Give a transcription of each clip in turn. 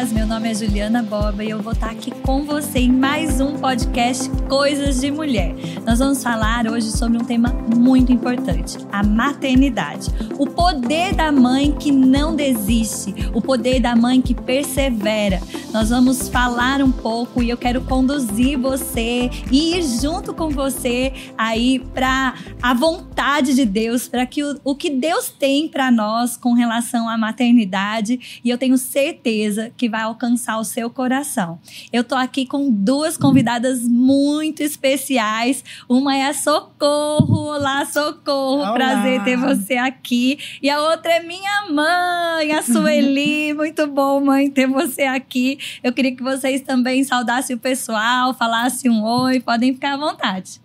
paz, meu nome é Juliana Boba e eu vou estar aqui com você em mais um podcast Coisas de Mulher. Nós vamos falar hoje sobre um tema muito importante: a maternidade. O poder da mãe que não desiste, o poder da mãe que persevera. Nós vamos falar um pouco e eu quero conduzir você e ir junto com você aí para a vontade de Deus, para que o, o que Deus tem para nós com relação à maternidade. E eu tenho certeza que vai alcançar o seu coração. Eu tô aqui com duas convidadas muito especiais. Uma é a Socorro. Olá, Socorro. Olá. Prazer ter você aqui. E a outra é minha mãe, a Sueli. muito bom, mãe, ter você aqui. Eu queria que vocês também saudassem o pessoal, falassem um oi. Podem ficar à vontade.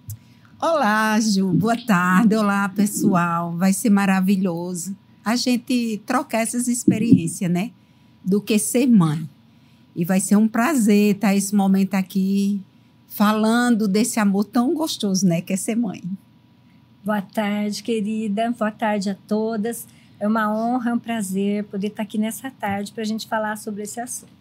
Olá, Ju. Boa tarde. Olá, pessoal. Vai ser maravilhoso a gente trocar essas experiências, né? do que ser mãe. E vai ser um prazer estar esse momento aqui falando desse amor tão gostoso, né, que é ser mãe. Boa tarde, querida. Boa tarde a todas. É uma honra, é um prazer poder estar aqui nessa tarde para a gente falar sobre esse assunto.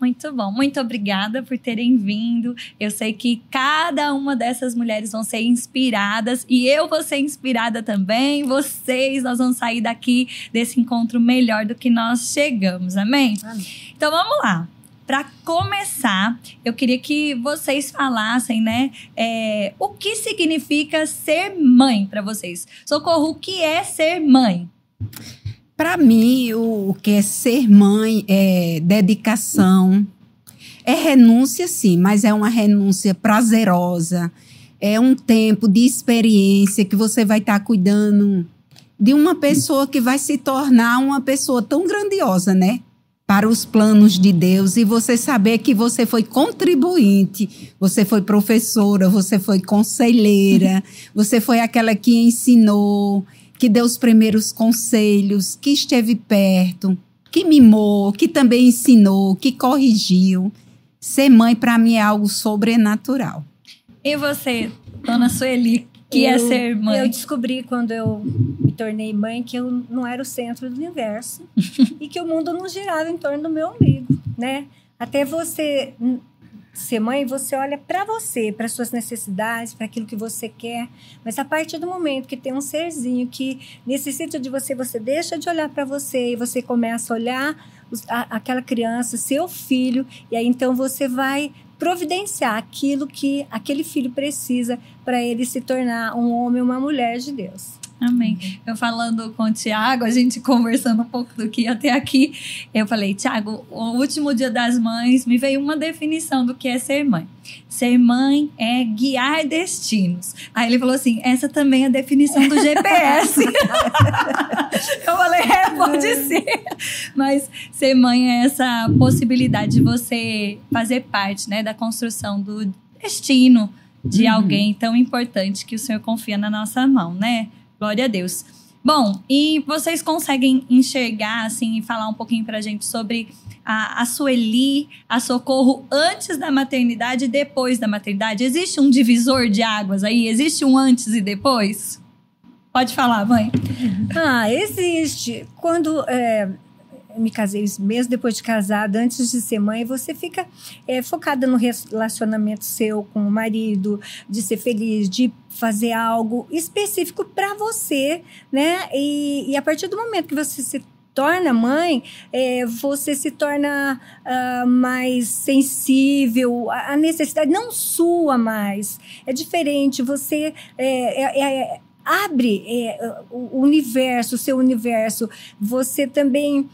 Muito bom, muito obrigada por terem vindo. Eu sei que cada uma dessas mulheres vão ser inspiradas e eu vou ser inspirada também. Vocês, nós vamos sair daqui desse encontro melhor do que nós chegamos, amém? amém. Então vamos lá. Para começar, eu queria que vocês falassem, né, é, o que significa ser mãe para vocês. Socorro, o que é ser mãe? Para mim, o, o que é ser mãe é dedicação, é renúncia, sim, mas é uma renúncia prazerosa. É um tempo de experiência que você vai estar tá cuidando de uma pessoa que vai se tornar uma pessoa tão grandiosa, né? Para os planos de Deus e você saber que você foi contribuinte, você foi professora, você foi conselheira, você foi aquela que ensinou, que deu os primeiros conselhos, que esteve perto, que mimou, que também ensinou, que corrigiu. Ser mãe, para mim, é algo sobrenatural. E você, dona Sueli, que é eu, é ser mãe? Eu descobri quando eu me tornei mãe que eu não era o centro do universo e que o mundo não girava em torno do meu umbigo, né? Até você ser mãe, você olha para você, para suas necessidades, para aquilo que você quer. Mas a partir do momento que tem um serzinho que necessita de você, você deixa de olhar para você e você começa a olhar a, aquela criança, seu filho, e aí então você vai providenciar aquilo que aquele filho precisa para ele se tornar um homem uma mulher de Deus. Amém. Uhum. Eu falando com o Tiago, a gente conversando um pouco do que até aqui, eu falei, Tiago, o último dia das mães me veio uma definição do que é ser mãe. Ser mãe é guiar destinos. Aí ele falou assim: essa também é a definição do GPS. eu falei, é, pode é. ser. Mas ser mãe é essa possibilidade de você fazer parte né, da construção do destino de uhum. alguém tão importante que o Senhor confia na nossa mão, né? Glória a Deus. Bom, e vocês conseguem enxergar, assim, e falar um pouquinho pra gente sobre a, a Sueli, a Socorro antes da maternidade e depois da maternidade? Existe um divisor de águas aí? Existe um antes e depois? Pode falar, mãe. Ah, existe. Quando é, me casei mesmo depois de casada, antes de ser mãe, você fica é, focada no relacionamento seu com o marido, de ser feliz, de fazer algo específico para você, né? E, e a partir do momento que você se torna mãe, é, você se torna uh, mais sensível, a, necessidade não sua mais, é diferente, você é, é, é abre é, o universo, o seu universo, você também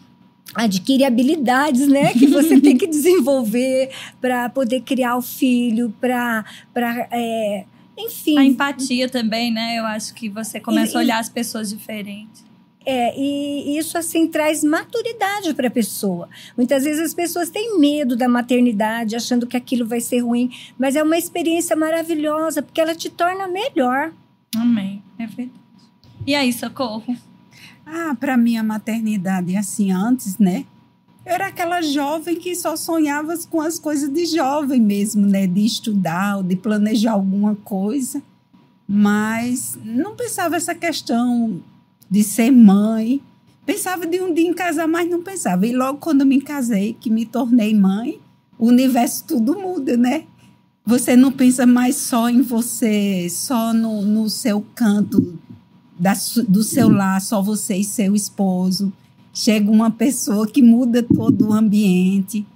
adquire habilidades, né, que você tem que desenvolver para poder criar o filho, para para é, enfim. A empatia também, né? Eu acho que você começa e, a olhar as pessoas diferentes. É, e isso assim traz maturidade para a pessoa. Muitas vezes as pessoas têm medo da maternidade, achando que aquilo vai ser ruim, mas é uma experiência maravilhosa, porque ela te torna melhor. Amém. É verdade. E aí, socorro? Ah, para mim a maternidade, assim, antes, né? Eu era aquela jovem que só sonhava com as coisas de jovem mesmo, né? De estudar, ou de planejar alguma coisa. Mas não pensava essa questão de ser mãe. Pensava de um dia em casar, mas não pensava. E logo quando me casei, que me tornei mãe, o universo tudo muda, né? Você não pensa mais só em você, só no, no seu canto da, do seu lar, só você e seu esposo. Chega uma pessoa que muda todo o ambiente.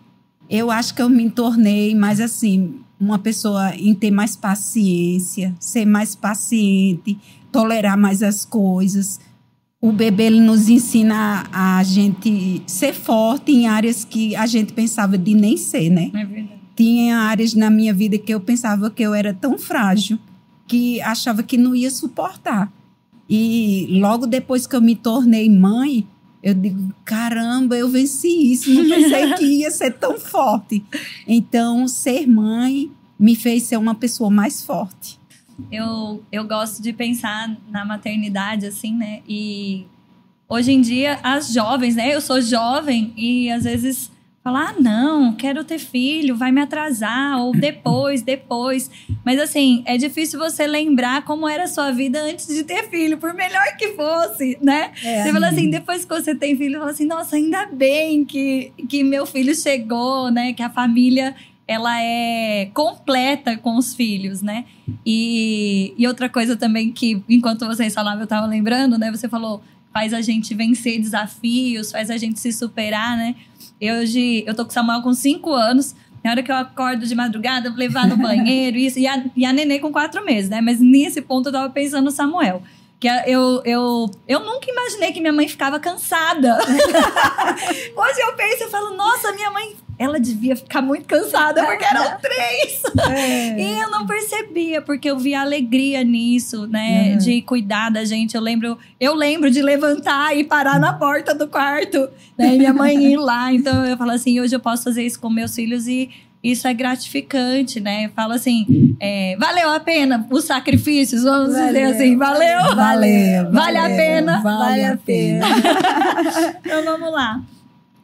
Eu acho que eu me tornei mais assim, uma pessoa em ter mais paciência, ser mais paciente, tolerar mais as coisas. O bebê ele nos ensina a, a gente ser forte em áreas que a gente pensava de nem ser, né? É verdade. Tinha áreas na minha vida que eu pensava que eu era tão frágil que achava que não ia suportar. E logo depois que eu me tornei mãe, eu digo, caramba, eu venci isso, não pensei que ia ser tão forte. Então, ser mãe me fez ser uma pessoa mais forte. Eu, eu gosto de pensar na maternidade, assim, né? E hoje em dia, as jovens, né? Eu sou jovem e às vezes falar, ah, não, quero ter filho, vai me atrasar, ou depois, depois. Mas assim, é difícil você lembrar como era a sua vida antes de ter filho, por melhor que fosse, né? É. Você fala assim, depois que você tem filho, fala assim, nossa, ainda bem que, que meu filho chegou, né? Que a família ela é completa com os filhos, né? E, e outra coisa também que, enquanto vocês falavam, eu tava lembrando, né? Você falou, faz a gente vencer desafios, faz a gente se superar, né? Eu, hoje, eu tô com o Samuel com cinco anos. Na hora que eu acordo de madrugada, vou levar no banheiro, isso. E a, e a nenê com quatro meses, né? Mas nesse ponto eu tava pensando no Samuel. Que eu, eu, eu nunca imaginei que minha mãe ficava cansada. Hoje eu penso, eu falo, nossa, minha mãe ela devia ficar muito cansada, porque eram três. É. E eu não percebia, porque eu via alegria nisso, né? De cuidar da gente. Eu lembro, eu lembro de levantar e parar na porta do quarto, né? E minha mãe ir lá. Então eu falo assim, hoje eu posso fazer isso com meus filhos e isso é gratificante, né? Fala assim, é, valeu a pena os sacrifícios, vamos valeu, dizer assim, valeu? Valeu, vale a pena? Vale, a pena. então vamos lá.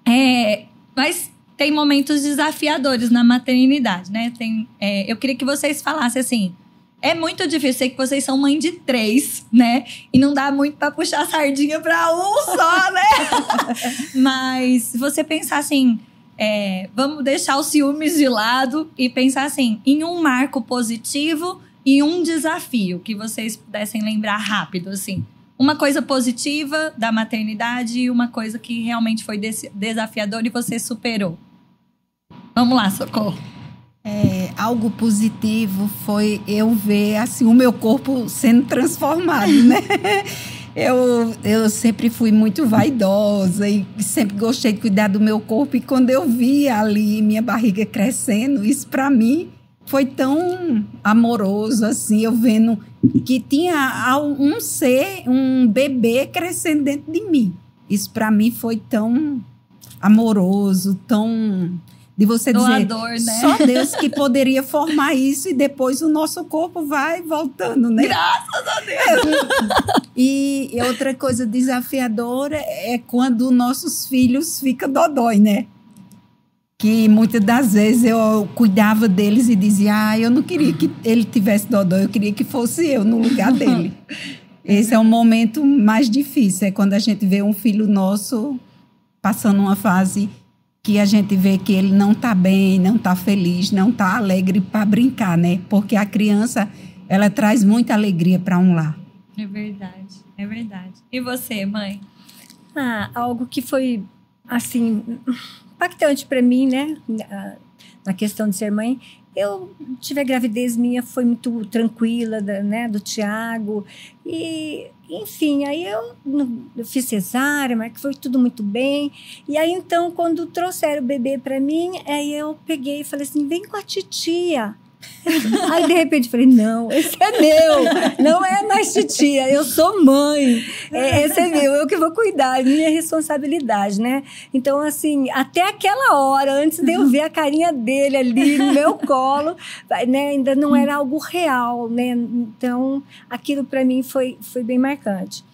É, mas tem momentos desafiadores na maternidade, né? Tem, é, eu queria que vocês falassem assim. É muito difícil, sei que vocês são mãe de três, né? E não dá muito para puxar a sardinha para um só, né? Mas se você pensar assim, é, vamos deixar os ciúmes de lado e pensar assim, em um marco positivo e um desafio que vocês pudessem lembrar rápido, assim. Uma coisa positiva da maternidade e uma coisa que realmente foi desafiadora e você superou. Vamos lá, socorro. É, algo positivo foi eu ver assim o meu corpo sendo transformado, né? Eu, eu sempre fui muito vaidosa e sempre gostei de cuidar do meu corpo. E quando eu vi ali minha barriga crescendo, isso para mim foi tão amoroso, assim, eu vendo que tinha um ser, um bebê crescendo dentro de mim. Isso para mim foi tão amoroso, tão de você Doador, dizer né? só Deus que poderia formar isso e depois o nosso corpo vai voltando, né? Graças a Deus! e outra coisa desafiadora é quando nossos filhos ficam dodói, né? Que muitas das vezes eu cuidava deles e dizia, ah, eu não queria que ele tivesse dodói, eu queria que fosse eu no lugar dele. Esse é o momento mais difícil, é quando a gente vê um filho nosso passando uma fase que a gente vê que ele não está bem, não está feliz, não está alegre para brincar, né? Porque a criança, ela traz muita alegria para um lar. É verdade, é verdade. E você, mãe? Ah, algo que foi, assim, impactante para mim, né? Na questão de ser mãe, eu tive a gravidez minha, foi muito tranquila, né, do Tiago. E, enfim, aí eu, eu fiz cesárea, mas foi tudo muito bem. E aí, então, quando trouxeram o bebê para mim, aí eu peguei e falei assim: vem com a titia. Aí de repente falei: não, esse é meu, não é mais titia, eu sou mãe, é, esse é meu, eu que vou cuidar, é minha responsabilidade, né? Então, assim, até aquela hora, antes de eu ver a carinha dele ali no meu colo, né, ainda não era algo real, né? Então, aquilo para mim foi, foi bem marcante.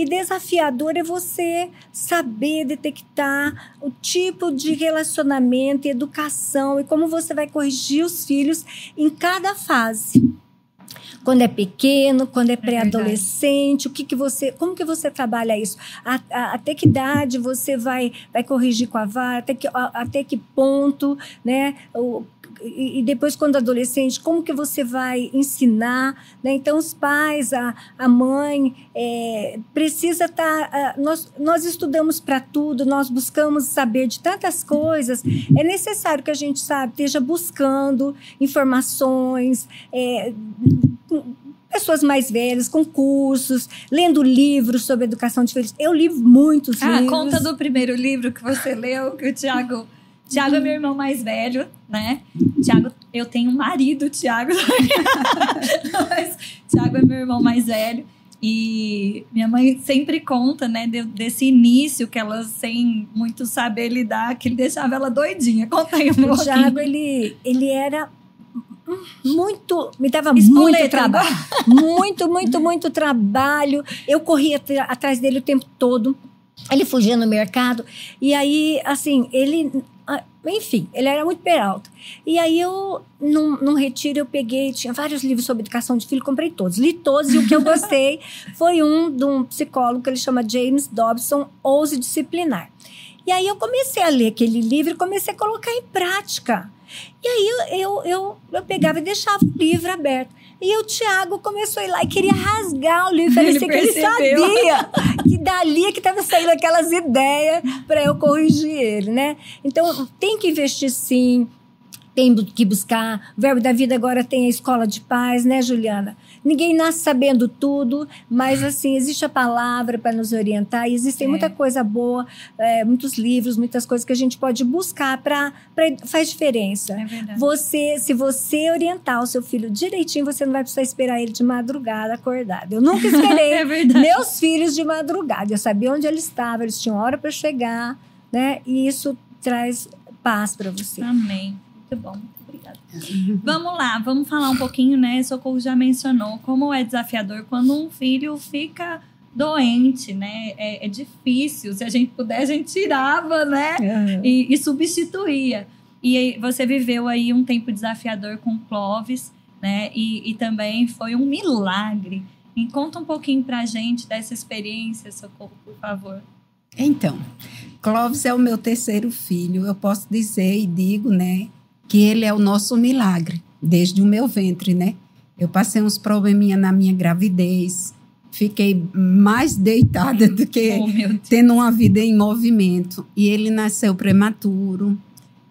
E desafiador é você saber detectar o tipo de relacionamento e educação e como você vai corrigir os filhos em cada fase. quando é pequeno, quando é pré-adolescente, o que, que você, como que você trabalha isso? A, a, até que idade você vai, vai corrigir com a vara? Até que, a, até que ponto, né? O, e, depois quando adolescente, como que você vai ensinar? Né? Então os pais, a, a mãe é, precisa estar. Tá, nós, nós estudamos para tudo, nós buscamos saber de tantas coisas. É necessário que a gente sabe esteja buscando informações. É, pessoas mais velhas, com cursos, lendo livros sobre educação de filhos. Eu li muitos ah, livros. Conta do primeiro livro que você leu, que o Tiago. Tiago é meu irmão mais velho, né? Tiago, eu tenho um marido, Tiago. Mas Tiago é meu irmão mais velho. E minha mãe sempre conta, né, desse início que ela, sem muito saber lidar, que ele deixava ela doidinha. Conta aí um O Tiago, ele, ele era muito, me dava muito trabalho. muito, muito, muito trabalho. Eu corria atrás dele o tempo todo. Ele fugia no mercado. E aí, assim, ele. Enfim, ele era muito peralta. E aí eu, num, num retiro, eu peguei, tinha vários livros sobre educação de filho, comprei todos, li todos, e o que eu gostei foi um de um psicólogo que ele chama James Dobson, Ouse Disciplinar. E aí eu comecei a ler aquele livro e comecei a colocar em prática. E aí eu, eu, eu, eu pegava e deixava o livro aberto. E o Tiago começou a ir lá e queria rasgar o livro. Parecia que ele sabia que dali é que estava saindo aquelas ideias para eu corrigir ele, né? Então, tem que investir sim, tem que buscar. O Verbo da Vida agora tem a escola de paz, né, Juliana? Ninguém nasce sabendo tudo, mas assim, existe a palavra para nos orientar e existem é. muita coisa boa, é, muitos livros, muitas coisas que a gente pode buscar para faz diferença. É verdade. Você, se você orientar o seu filho direitinho, você não vai precisar esperar ele de madrugada acordado. Eu nunca esperei é meus filhos de madrugada. Eu sabia onde eles estavam, eles tinham hora para chegar, né? E isso traz paz para você. Amém. Muito bom. Vamos lá, vamos falar um pouquinho, né? Socorro já mencionou como é desafiador quando um filho fica doente, né? É, é difícil. Se a gente puder, a gente tirava, né? Uhum. E, e, substituía. E você viveu aí um tempo desafiador com Clóvis, né? E, e também foi um milagre. E conta um pouquinho pra gente dessa experiência, Socorro, por favor. Então, Clóvis é o meu terceiro filho. Eu posso dizer e digo, né? Que ele é o nosso milagre, desde o meu ventre, né? Eu passei uns probleminha na minha gravidez, fiquei mais deitada do que oh, tendo uma vida em movimento. E ele nasceu prematuro,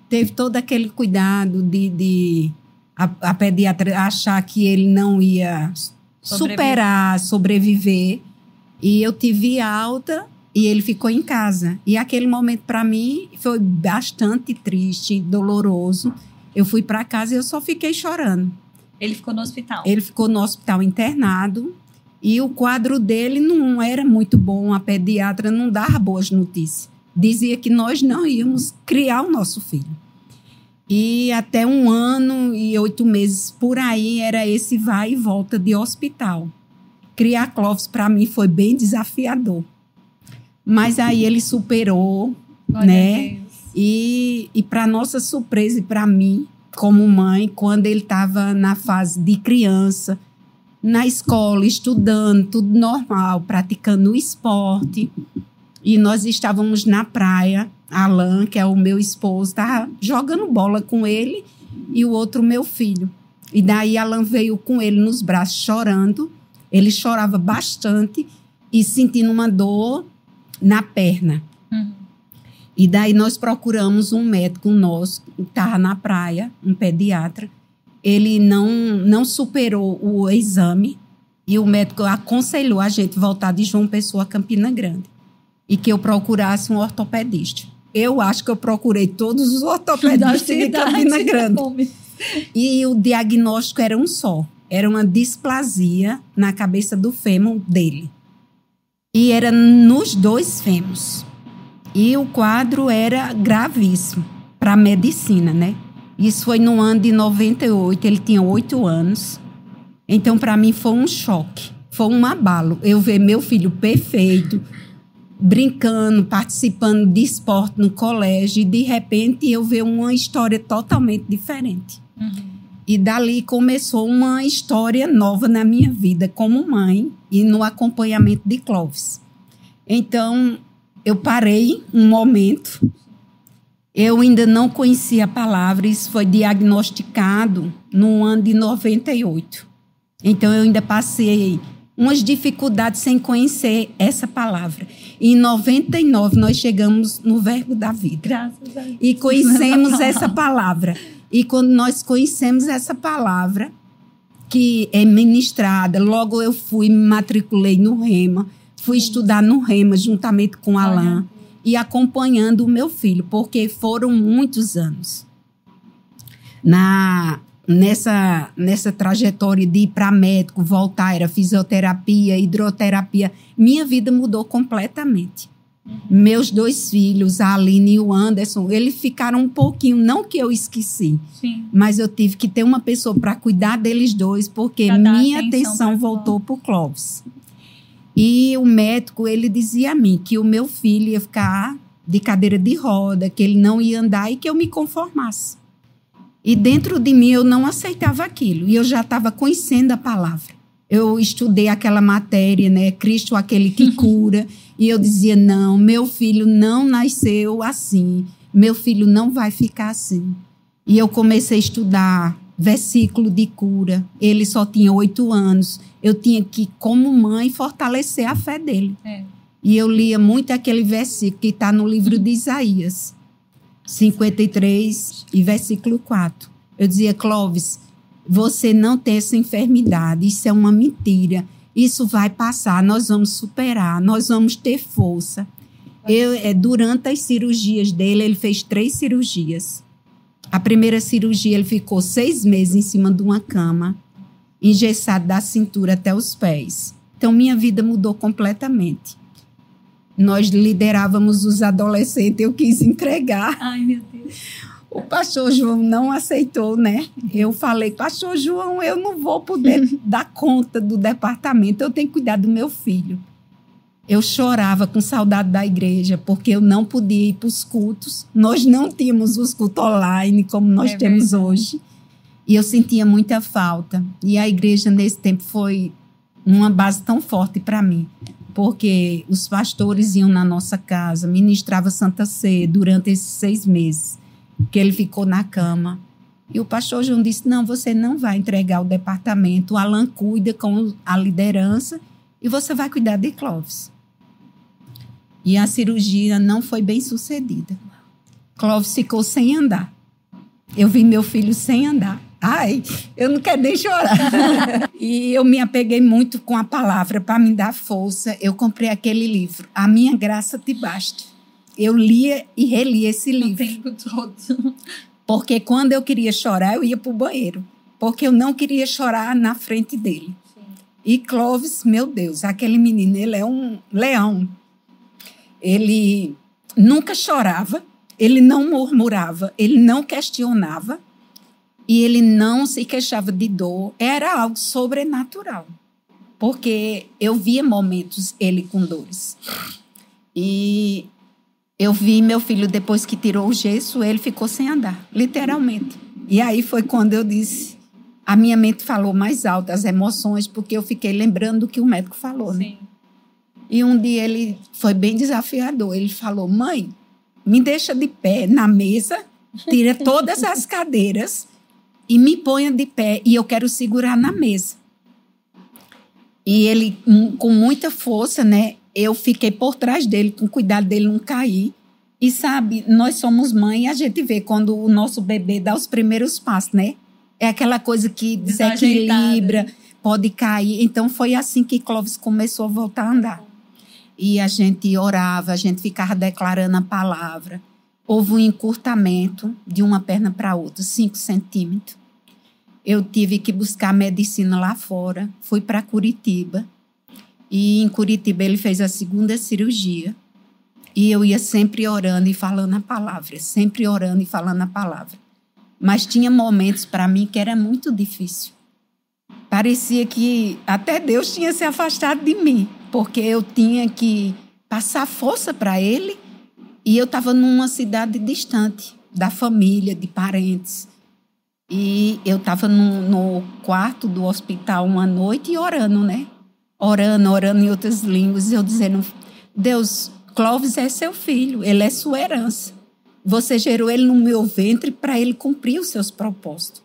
teve todo aquele cuidado de, de a, a pediatra achar que ele não ia sobreviver. superar, sobreviver. E eu tive alta e ele ficou em casa. E aquele momento para mim foi bastante triste, doloroso. Eu fui para casa e eu só fiquei chorando. Ele ficou no hospital? Ele ficou no hospital internado e o quadro dele não era muito bom. A pediatra não dava boas notícias. Dizia que nós não íamos criar o nosso filho. E até um ano e oito meses por aí era esse vai e volta de hospital. Criar Clóvis para mim foi bem desafiador. Mas aí ele superou, né? E, e para nossa surpresa e para mim, como mãe, quando ele estava na fase de criança, na escola, estudando, tudo normal, praticando esporte, e nós estávamos na praia, Alan, que é o meu esposo, estava jogando bola com ele e o outro meu filho. E daí Alan veio com ele nos braços chorando. Ele chorava bastante e sentindo uma dor na perna. E daí nós procuramos um médico nosso, que estava na praia, um pediatra. Ele não, não superou o exame e o médico aconselhou a gente voltar de João Pessoa a Campina Grande e que eu procurasse um ortopedista. Eu acho que eu procurei todos os ortopedistas de Campina Grande. E o diagnóstico era um só. Era uma displasia na cabeça do fêmur dele. E era nos dois fêmurs. E o quadro era gravíssimo para a medicina, né? Isso foi no ano de 98, ele tinha oito anos. Então, para mim, foi um choque, foi um abalo. Eu ver meu filho perfeito, brincando, participando de esporte no colégio, e de repente eu ver uma história totalmente diferente. Uhum. E dali começou uma história nova na minha vida como mãe e no acompanhamento de Clóvis. Então, eu parei um momento. Eu ainda não conhecia a palavra, isso foi diagnosticado no ano de 98. Então, eu ainda passei umas dificuldades sem conhecer essa palavra. Em 99 nós chegamos no verbo da vida. Graças a Deus. E conhecemos essa palavra. E quando nós conhecemos essa palavra, que é ministrada, logo eu fui, me matriculei no Rema, fui estudar no Rema juntamente com Alain e acompanhando o meu filho, porque foram muitos anos. Na nessa, nessa trajetória de ir para médico, voltar, era fisioterapia, hidroterapia, minha vida mudou completamente. Meus dois filhos, a Aline e o Anderson, eles ficaram um pouquinho, não que eu esqueci, Sim. mas eu tive que ter uma pessoa para cuidar deles dois, porque minha atenção atenção voltou para o Clóvis. E o médico, ele dizia a mim que o meu filho ia ficar de cadeira de roda, que ele não ia andar e que eu me conformasse. E dentro de mim eu não aceitava aquilo. E eu já estava conhecendo a palavra. Eu estudei aquela matéria, né? Cristo, aquele que cura. e eu dizia: não, meu filho não nasceu assim. Meu filho não vai ficar assim. E eu comecei a estudar versículo de cura. Ele só tinha oito anos. Eu tinha que, como mãe, fortalecer a fé dele. É. E eu lia muito aquele versículo que está no livro de Isaías, 53 e versículo 4. Eu dizia, Clóvis, você não tem essa enfermidade, isso é uma mentira. Isso vai passar, nós vamos superar, nós vamos ter força. Eu, é, durante as cirurgias dele, ele fez três cirurgias. A primeira cirurgia, ele ficou seis meses em cima de uma cama, engessado da cintura até os pés. Então, minha vida mudou completamente. Nós liderávamos os adolescentes, eu quis entregar. Ai, meu Deus. O pastor João não aceitou, né? Eu falei, pastor João, eu não vou poder dar conta do departamento, eu tenho que cuidar do meu filho. Eu chorava com saudade da igreja, porque eu não podia ir para os cultos. Nós não tínhamos os cultos online como nós É temos verdade. hoje. E eu sentia muita falta. E a igreja, nesse tempo, foi uma base tão forte para mim. Porque os pastores iam na nossa casa, ministrava Santa Ceia durante esses seis meses que ele ficou na cama. E o pastor João disse: Não, você não vai entregar o departamento. O Alan cuida com a liderança e você vai cuidar de Clóvis. E a cirurgia não foi bem sucedida. Clóvis ficou sem andar. Eu vi meu filho sem andar. Ai, eu não quero nem chorar. e eu me apeguei muito com a palavra para me dar força. Eu comprei aquele livro, A Minha Graça Te Basta. Eu lia e relia esse O livro. tempo todo. Porque quando eu queria chorar, eu ia para o banheiro. Porque eu não queria chorar na frente dele. E Clóvis, meu Deus, aquele menino, ele é um leão. Ele nunca chorava, ele não murmurava, ele não questionava e ele não se queixava de dor. Era algo sobrenatural. Porque eu via momentos ele com dores. E eu vi meu filho, depois que tirou o gesso, ele ficou sem andar, literalmente. E aí foi quando eu disse. A minha mente falou mais alto, as emoções, porque eu fiquei lembrando do que o médico falou, né? E um dia ele foi bem desafiador. Ele falou: Mãe, me deixa de pé na mesa, tira todas as cadeiras e me ponha de pé e eu quero segurar na mesa. E ele, hum, com muita força, né? Eu fiquei por trás dele, com cuidado dele não cair. E sabe, nós somos mãe e a gente vê quando o nosso bebê dá os primeiros passos, né? É aquela coisa que desequilibra, pode cair. Então foi assim que Clóvis começou a voltar a andar. E a gente orava, a gente ficava declarando a palavra. Houve um encurtamento de uma perna para outra, 5 centímetros. Eu tive que buscar medicina lá fora, fui para Curitiba. E em Curitiba ele fez a segunda cirurgia. E eu ia sempre orando e falando a palavra, sempre orando e falando a palavra. Mas tinha momentos para mim que era muito difícil. Parecia que até Deus tinha se afastado de mim, porque eu tinha que passar força para ele e eu estava numa cidade distante da família, de parentes. E eu estava no, no quarto do hospital uma noite e orando, né? Orando, orando em outras línguas. Eu dizendo: Deus, Clóvis é seu filho, ele é sua herança. Você gerou ele no meu ventre para ele cumprir os seus propósitos.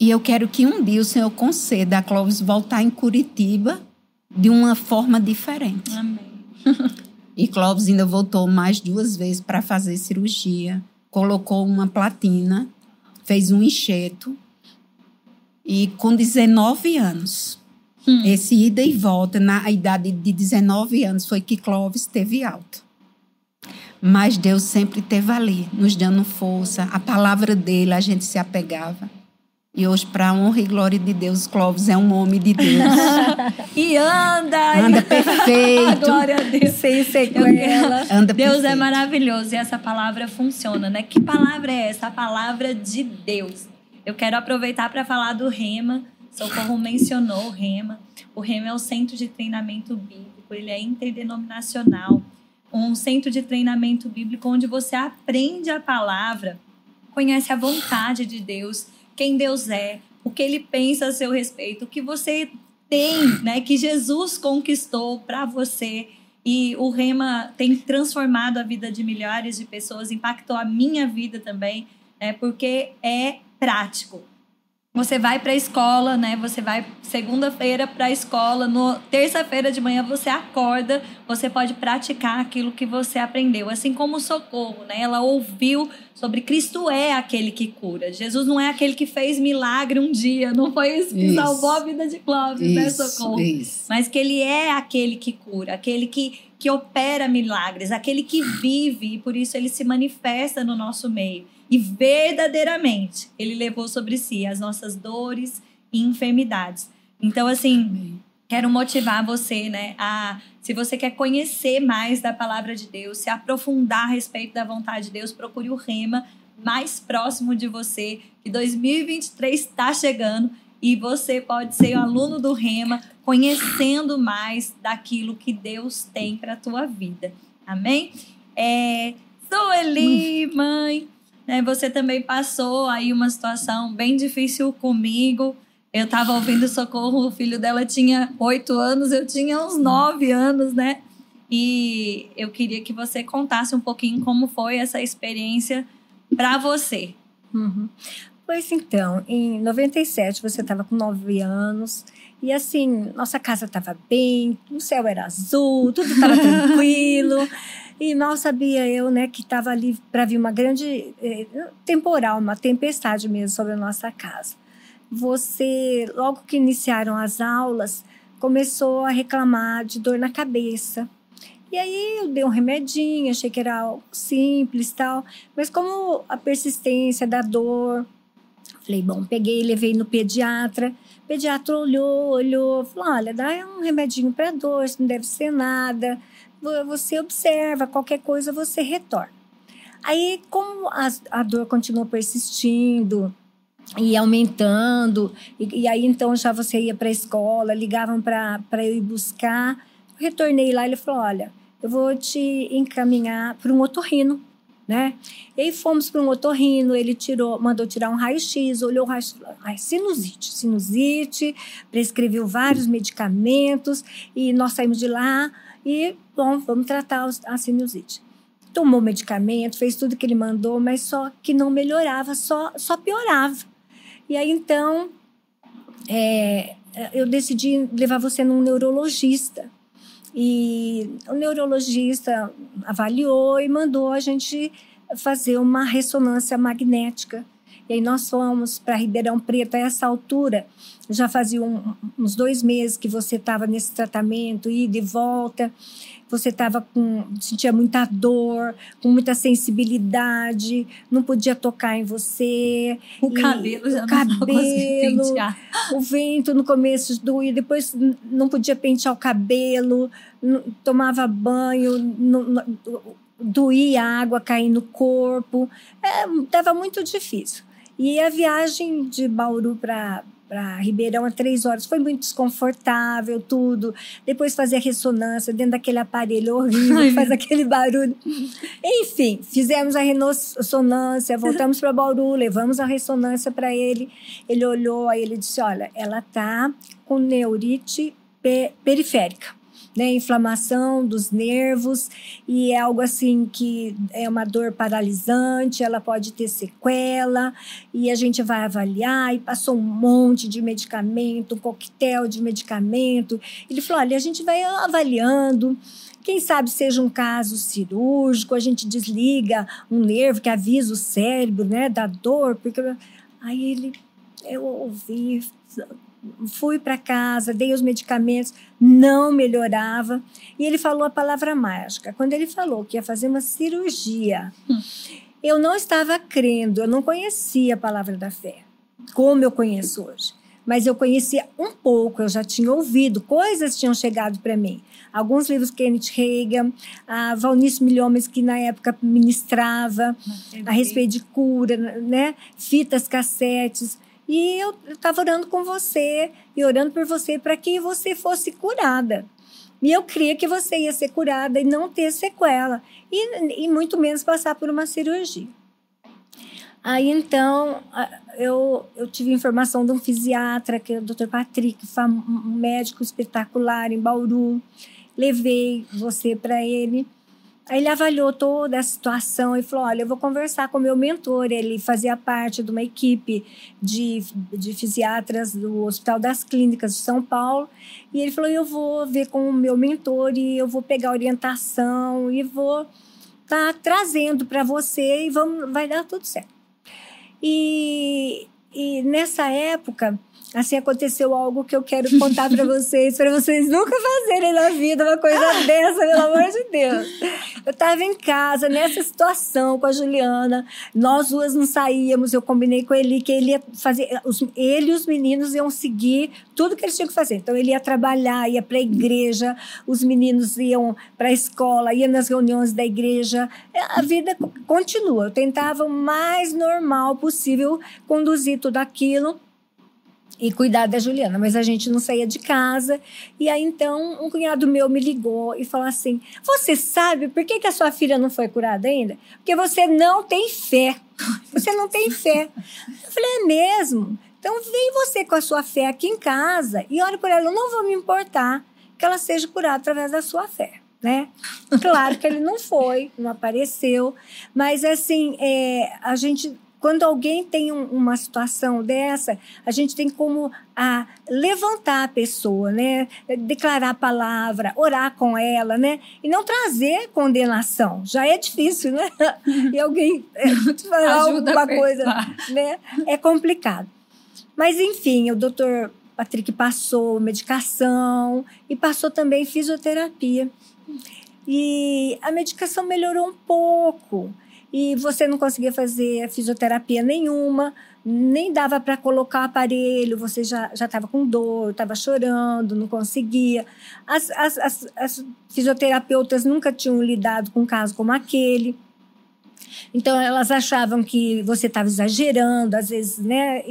E eu quero que um dia o Senhor conceda a Clóvis voltar em Curitiba de uma forma diferente. Amém. e Clóvis ainda voltou mais duas vezes para fazer cirurgia. Colocou uma platina, fez um enxerto. E com 19 anos, hum. esse ida e volta, na idade de 19 anos, foi que Clóvis teve alta. Mas Deus sempre teve ali, nos dando força. A palavra dele, a gente se apegava. E hoje, para a honra e glória de Deus, Clóvis é um homem de Deus. e anda! Anda perfeito. glória a Deus. Sem sequela. Anda Deus é perfeito. é maravilhoso e essa palavra funciona, né? Que palavra é essa? A palavra de Deus. Eu quero aproveitar para falar do Rema. Socorro mencionou o Rema. O Rema é o centro de treinamento bíblico, ele é interdenominacional. Um centro de treinamento bíblico onde você aprende a palavra, conhece a vontade de Deus quem Deus é, o que ele pensa a seu respeito, o que você tem, né, que Jesus conquistou para você. E o Rema tem transformado a vida de milhares de pessoas, impactou a minha vida também, né, porque é prático. Você vai para a escola, né? Você vai segunda-feira para a escola, no terça-feira de manhã você acorda, você pode praticar aquilo que você aprendeu, assim como o socorro, né? Ela ouviu sobre Cristo é aquele que cura. Jesus não é aquele que fez milagre um dia, não foi isso que isso. salvou a vida de Clóvis, né, Socorro? Isso. Mas que ele é aquele que cura, aquele que, que opera milagres, aquele que vive e por isso ele se manifesta no nosso meio. E verdadeiramente ele levou sobre si as nossas dores e enfermidades. Então, assim, quero motivar você, né, a se você quer conhecer mais da palavra de Deus, se aprofundar a respeito da vontade de Deus, procure o Rema mais próximo de você, que 2023 está chegando e você pode ser um aluno do Rema, conhecendo mais daquilo que Deus tem para a tua vida. Amém? É, Sueli, mãe, né, você também passou aí uma situação bem difícil comigo. Eu estava ouvindo socorro, o filho dela tinha oito anos, eu tinha uns nove anos, né? E eu queria que você contasse um pouquinho como foi essa experiência para você. Uhum. Pois então, em 97 você estava com nove anos e assim, nossa casa estava bem, o céu era azul, tudo estava tranquilo. E mal sabia eu, né, que estava ali para vir uma grande eh, temporal, uma tempestade mesmo sobre a nossa casa. Você, logo que iniciaram as aulas, começou a reclamar de dor na cabeça. E aí eu dei um remedinho, achei que era algo simples tal, mas como a persistência da dor, falei, bom, peguei, levei no pediatra. O pediatra olhou, olhou, falou: olha, dá um remedinho para dor, isso não deve ser nada você observa, qualquer coisa você retorna. Aí, como a, a dor continuou persistindo e aumentando, e, e aí então já você ia para a escola, ligavam para eu ir buscar, eu retornei lá ele falou: olha, eu vou te encaminhar para um otorrino, né? E aí fomos para um otorrino, ele tirou, mandou tirar um raio-x, olhou o raio-x, sinusite, sinusite, prescreveu vários medicamentos e nós saímos de lá e, bom, vamos tratar a sinusite. Tomou medicamento, fez tudo que ele mandou, mas só que não melhorava, só, só piorava. E aí, então, é, eu decidi levar você num neurologista. E o neurologista avaliou e mandou a gente fazer uma ressonância magnética. E aí nós fomos para Ribeirão Preto a essa altura já fazia um, uns dois meses que você estava nesse tratamento, ida e volta, você estava com, sentia muita dor, com muita sensibilidade, não podia tocar em você. O cabelo já o cabelo, o vento no começo doía, depois não podia pentear o cabelo, tomava banho, não, doía a água cair no corpo, estava é, muito difícil. E a viagem de Bauru para para Ribeirão a três horas. Foi muito desconfortável, tudo. Depois fazer a ressonância dentro daquele aparelho horrível, que faz aquele barulho. Enfim, fizemos a ressonância, voltamos para Bauru, levamos a ressonância para ele. Ele olhou, aí ele disse: Olha, ela tá com neurite periférica né, inflamação dos nervos e é algo assim que é uma dor paralisante, ela pode ter sequela e a gente vai avaliar e passou um monte de medicamento, um coquetel de medicamento. Ele falou: olha, a gente vai avaliando. Quem sabe seja um caso cirúrgico, a gente desliga um nervo que avisa o cérebro, né, da dor, porque aí ele eu ouvi fui para casa, dei os medicamentos, não melhorava. E ele falou a palavra mágica. Quando ele falou que ia fazer uma cirurgia, hum. eu não estava crendo, eu não conhecia a palavra da fé, como eu conheço hoje. Mas eu conhecia um pouco, eu já tinha ouvido, coisas tinham chegado para mim. Alguns livros Kenneth Reagan, a Valnice Milhomes, que na época ministrava a respeito de cura, né? fitas cassetes. E eu estava orando com você e orando por você para que você fosse curada. E eu cria que você ia ser curada e não ter sequela, e, e muito menos passar por uma cirurgia. Aí então eu, eu tive informação de um fisiatra, que é o Dr. Patrick, um médico espetacular em Bauru. Levei você para ele. Aí ele avaliou toda a situação e falou: Olha, eu vou conversar com meu mentor. Ele fazia parte de uma equipe de, de fisiatras do Hospital das Clínicas de São Paulo. E ele falou: Eu vou ver com o meu mentor e eu vou pegar orientação e vou estar tá trazendo para você e vamos, vai dar tudo certo. E, e nessa época, assim aconteceu algo que eu quero contar para vocês, para vocês nunca fazerem na vida uma coisa dessa, pelo amor de Deus. Eu estava em casa nessa situação com a Juliana, nós duas não saíamos, eu combinei com ele que ele ia fazer, os, ele e os meninos iam seguir tudo que eles tinham que fazer. Então ele ia trabalhar, ia para a igreja, os meninos iam para a escola, iam nas reuniões da igreja. A vida continua. Eu tentava o mais normal possível conduzir tudo aquilo e cuidar da Juliana, mas a gente não saía de casa. E aí então um cunhado meu me ligou e falou assim: Você sabe por que, que a sua filha não foi curada ainda? Porque você não tem fé. Você não tem fé. Eu falei: É mesmo? Então vem você com a sua fé aqui em casa e olhe por ela. Eu não vou me importar que ela seja curada através da sua fé. Né? Claro que ele não foi, não apareceu, mas assim, é, a gente quando alguém tem um, uma situação dessa, a gente tem como a levantar a pessoa, né? Declarar a palavra, orar com ela, né? E não trazer condenação. Já é difícil, né? E alguém é, falar alguma coisa, né? É complicado. Mas enfim, o doutor Patrick passou medicação e passou também fisioterapia. E a medicação melhorou um pouco e você não conseguia fazer fisioterapia nenhuma, nem dava para colocar o aparelho, você já estava com dor, estava chorando, não conseguia. As, as, as, as, fisioterapeutas nunca tinham lidado com um caso como aquele. Então, elas achavam que você estava exagerando, às vezes, né?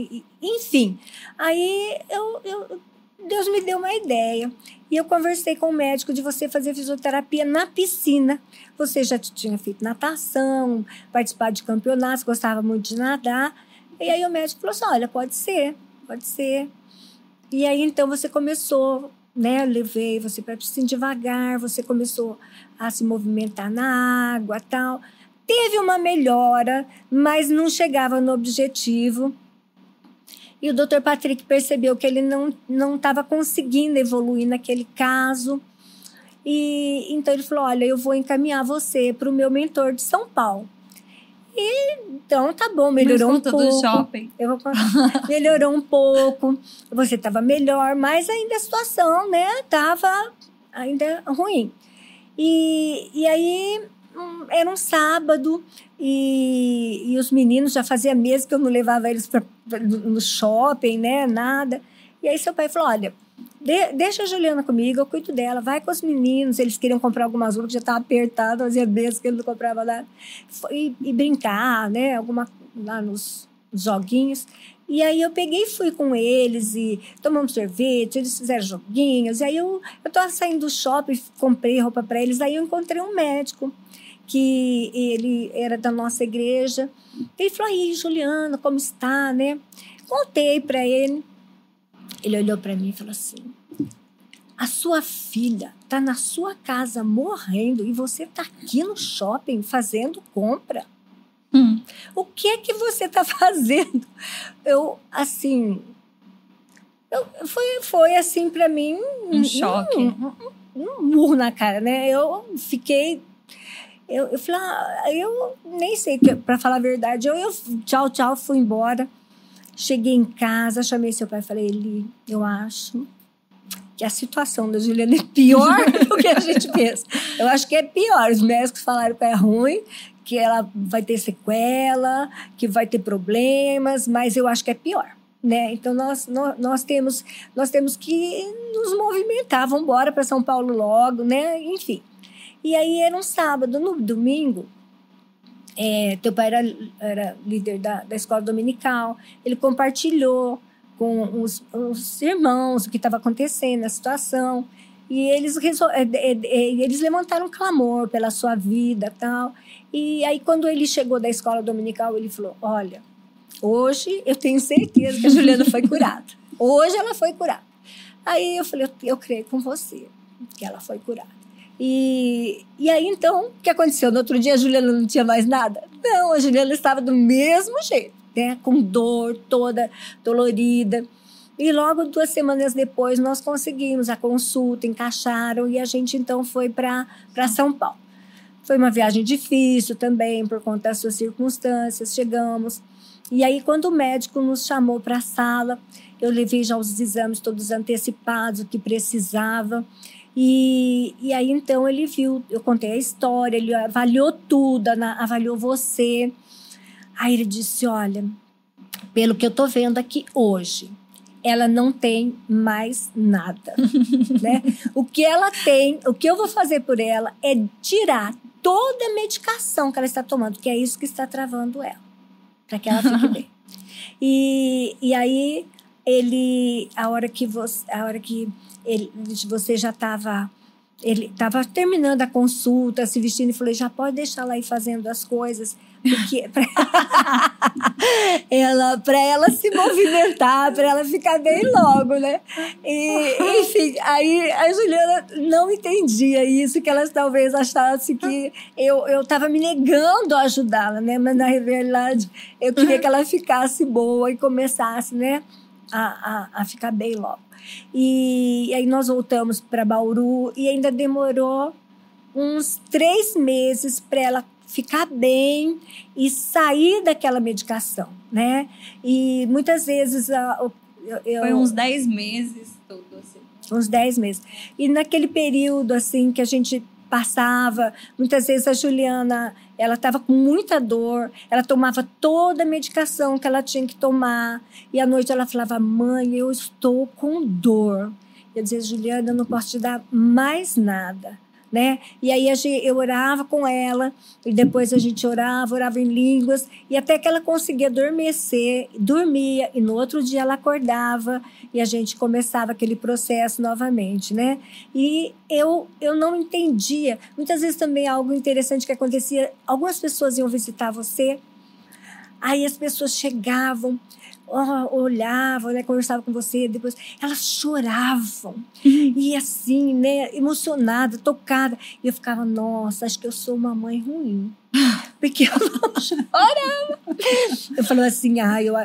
Enfim, aí eu, eu, Deus me deu uma ideia. E eu conversei com o médico de você fazer fisioterapia na piscina. Você já tinha feito natação, participado de campeonatos, gostava muito de nadar. E aí o médico falou assim: olha, pode ser, pode ser. E aí então você começou, né? Levei você para a piscina devagar, você começou a se movimentar na água tal. Teve uma melhora, mas não chegava no objetivo. E o Dr. Patrick percebeu que ele não estava conseguindo evoluir naquele caso. E então ele falou: Olha, eu vou encaminhar você para o meu mentor de São Paulo. E então tá bom, melhorou um pouco. Do shopping. Eu vou, melhorou um pouco. Você estava melhor, mas ainda a situação, né, estava ainda ruim. E, e aí era um sábado e, e os meninos já fazia meses que eu não levava eles pra, pra, no shopping, né? Nada. E aí seu pai falou: olha, de, deixa a Juliana comigo, eu cuido dela, vai com os meninos. Eles queriam comprar algumas roupas, já estava apertado, fazia meses que ele não comprava nada. E, e brincar, né? Alguma lá nos joguinhos. E aí eu peguei e fui com eles e tomamos sorvete, eles fizeram joguinhos. E aí eu, eu tava saindo do shopping, comprei roupa para eles. Aí eu encontrei um médico que ele era da nossa igreja. Ele falou: "Aí, Juliana, como está, né?" Contei para ele. Ele olhou para mim e falou assim: a sua filha está na sua casa morrendo e você está aqui no shopping fazendo compra. Hum. O que é que você está fazendo? Eu, assim. Eu, foi, foi assim para mim. Um, um choque. Um, um, um, murro na cara, né? Eu fiquei. Eu, eu falei, ah, eu nem sei, para falar a verdade. Eu, eu, tchau, tchau, fui embora. Cheguei em casa, chamei seu pai e falei, Eli, eu acho que a situação da Juliana é pior do que a gente pensa. Eu acho que é pior. Os médicos falaram que é ruim, que ela vai ter sequela, que vai ter problemas, mas eu acho que é pior. Né? Então nós, nós, nós, temos nós temos que nos movimentar, vamos embora para São Paulo logo, né? Enfim. E aí era um sábado, no domingo, é, teu pai era, era líder da, da escola dominical, ele compartilhou com os, os irmãos o que estava acontecendo, a situação. E eles, resol... É, é, é, eles levantaram um clamor pela sua vida tal. E aí, quando ele chegou da escola dominical, ele falou: Olha, hoje eu tenho certeza que a Juliana foi curada. Hoje ela foi curada. Aí eu falei: Eu, eu creio com você que ela foi curada. E, e aí, então, o que aconteceu? No outro dia, a Juliana não tinha mais nada? Não, a Juliana estava do mesmo jeito, né? Com dor, toda dolorida. E logo duas semanas depois, nós conseguimos a consulta, encaixaram e a gente então foi para São Paulo. Foi uma viagem difícil também, por conta das suas circunstâncias. Chegamos. E aí, quando o médico nos chamou para a sala, eu levei já os exames todos antecipados, o que precisava. E, e aí, então, ele viu, eu contei a história, ele avaliou tudo, avaliou você. Aí ele disse: Olha, pelo que eu tô vendo aqui hoje, ela não tem mais nada, né? O que ela tem, o que eu vou fazer por ela é tirar toda a medicação que ela está tomando, que é isso que está travando ela, para que ela fique bem. E, e aí ele, a hora que você, a hora que ele, você já estava ele estava terminando a consulta, se vestindo, e falei, já pode deixar ela ir fazendo as coisas, porque pra ela, para ela se movimentar, para ela ficar bem logo, né? E, enfim, aí a Juliana não entendia isso, que elas talvez achassem que eu eu estava me negando a ajudá-la, né? Mas na realidade eu queria que ela ficasse boa e começasse, né? A, a, a ficar bem logo. E, e aí nós voltamos para Bauru e ainda demorou uns três meses para ela ficar bem e sair daquela medicação, né? E muitas vezes eu, eu, foi uns dez meses tudo assim. Uns dez meses. E naquele período assim que a gente passava. Muitas vezes a Juliana, ela estava com muita dor, ela tomava toda a medicação que ela tinha que tomar. E à noite ela falava: Mãe, eu estou com dor. Eu dizia: Juliana, eu não posso te dar mais nada né? E aí eu orava com ela, e depois a gente orava, orava em línguas, e até que ela conseguia adormecer, dormia, e no outro dia ela acordava, e a gente começava aquele processo novamente, né? E eu, eu não entendia. Muitas vezes também algo interessante que acontecia, algumas pessoas iam visitar você, aí as pessoas chegavam, oh, olhavam, né, conversavam com você, depois elas choravam. Uhum. E assim, né, emocionada, tocada. E eu ficava, nossa, acho que eu sou uma mãe ruim. Porque eu não chorava. Eu falava assim, ah, eu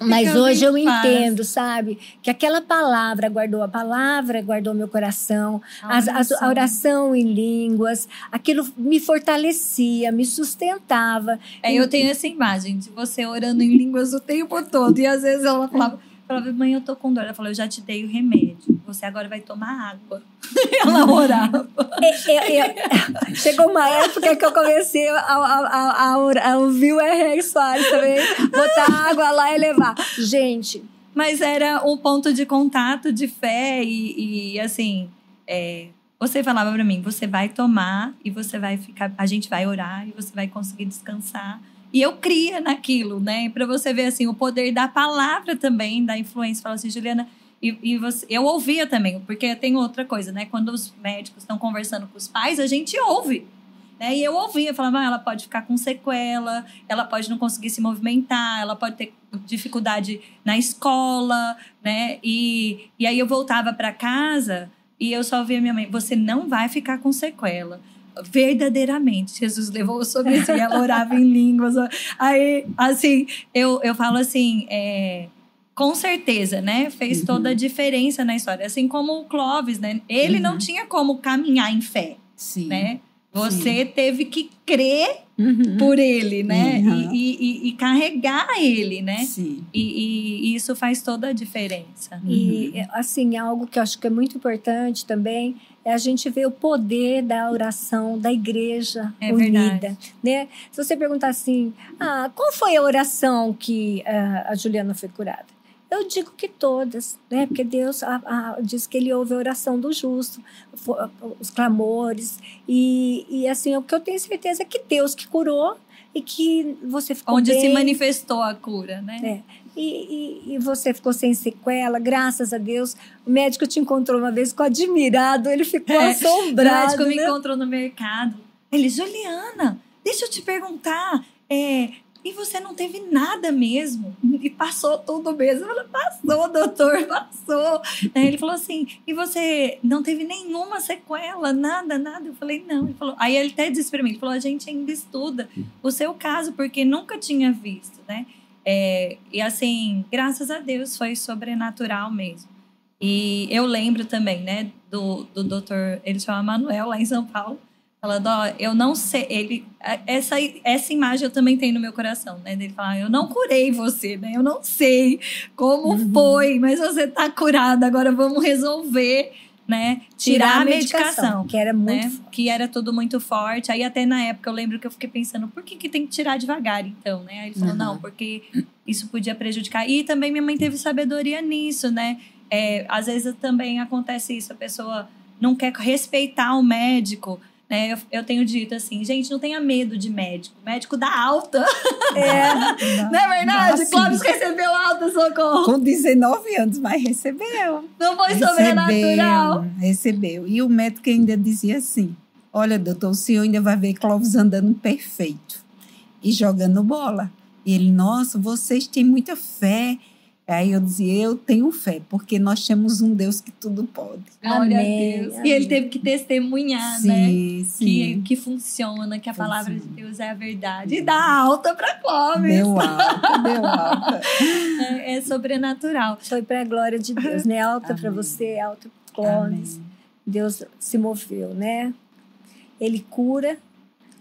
mas hoje eu entendo, sabe? Que aquela palavra guardou a palavra, guardou meu coração, a oração. a oração em línguas, aquilo me fortalecia, me sustentava. É, eu tenho essa imagem de você orando em línguas o tempo todo. E às vezes ela falava, falava, mãe, eu tô com dor. Ela falou, eu já te dei o remédio. Você agora vai tomar água. ela orava. É, é, é, chegou uma época que eu comecei a, a, a, a, a ouvir o R.R. Soares também. Botar água lá e levar. Gente... Mas era um ponto de contato, de fé e, e assim... É, você falava para mim, você vai tomar e você vai ficar... A gente vai orar e você vai conseguir descansar E eu cria naquilo, né? Para você ver assim o poder da palavra também, da influência. Fala assim, Juliana, e, e você, eu ouvia também, porque tem outra coisa, né? Quando os médicos estão conversando com os pais, a gente ouve. Né? E eu ouvia, falava, ah, ela pode ficar com sequela, ela pode não conseguir se movimentar, ela pode ter dificuldade na escola, né? E, e aí eu voltava para casa e eu só ouvia minha mãe, você não vai ficar com sequela verdadeiramente Jesus levou sobre si, ela orava em línguas. Aí, assim, eu, eu falo assim, é, com certeza, né? Fez toda a uhum. diferença na história. Assim como o Clóvis, né? Ele uhum. não tinha como caminhar em fé, Sim. né? Você Sim. teve que crer uhum. por ele, né? Uhum. E, e, e, carregar ele, né? Sim. E, e, isso faz toda a diferença. E, assim, algo que eu acho que é muito importante também é a gente ver o poder da oração da igreja é unida, verdade. né? Se você perguntar assim, ah, qual foi a oração que uh, a Juliana foi curada? Eu digo que todas, né? Porque Deus a, a, diz que Ele ouve a oração do justo, os clamores. E, e assim, o que eu tenho certeza é que Deus que curou e que você ficou Onde bem. se manifestou a cura, né? É. E, e, e, você ficou sem sequela, graças a Deus. O médico te encontrou uma vez, ficou admirado, ele ficou é, assombrado. O médico né? me encontrou no mercado. Ele, Juliana, deixa eu te perguntar, é, e você não teve nada mesmo. E passou tudo mesmo. Falei, passou, doutor, passou. Aí ele falou assim, e você não teve nenhuma sequela, nada, nada? Eu falei, não. Ele falou, aí ele até disse para mim, ele falou, a gente ainda estuda o seu caso, porque nunca tinha visto, né? É, e assim, graças a Deus foi sobrenatural mesmo. E eu lembro também, né, do, do doutor, ele chama Manuel, lá em São Paulo, falando, ó, eu não sei, ele, essa, essa imagem eu também tenho no meu coração, né, dele falar, eu não curei você, né, eu não sei como uhum. foi, mas você tá curada, agora vamos resolver, né, tirar, tirar a medicação, medicação, que era muito né, que era tudo muito forte, aí até na época eu lembro que eu fiquei pensando, por que que tem que tirar devagar então, né, aí ele falou, uhum. não, porque isso podia prejudicar, e também minha mãe teve sabedoria nisso, né, é, às vezes também acontece isso, a pessoa não quer respeitar o médico, né? Eu, eu, tenho dito assim, gente, não tenha medo de médico. Médico dá alta. É. não é verdade? Clóvis recebeu alta, socorro. Com 19 anos, mas recebeu. Não foi recebeu, sobrenatural. Recebeu. E o médico ainda dizia assim: Olha, doutor, o senhor ainda vai ver Clóvis andando perfeito e jogando bola. E ele, nossa, vocês têm muita fé. Aí eu dizia, eu tenho fé, porque nós temos um Deus que tudo pode. Glória Amém. a Deus. Amém. E ele teve que testemunhar, sim, né? Sim. Que, que funciona, que a palavra sim. de Deus é a verdade. E dá alta para Clóvis. Deu alta, deu alta. É, é sobrenatural. Foi para a glória de Deus, né? Alta para você, alta para Clóvis. Deus se moveu, né? Ele cura,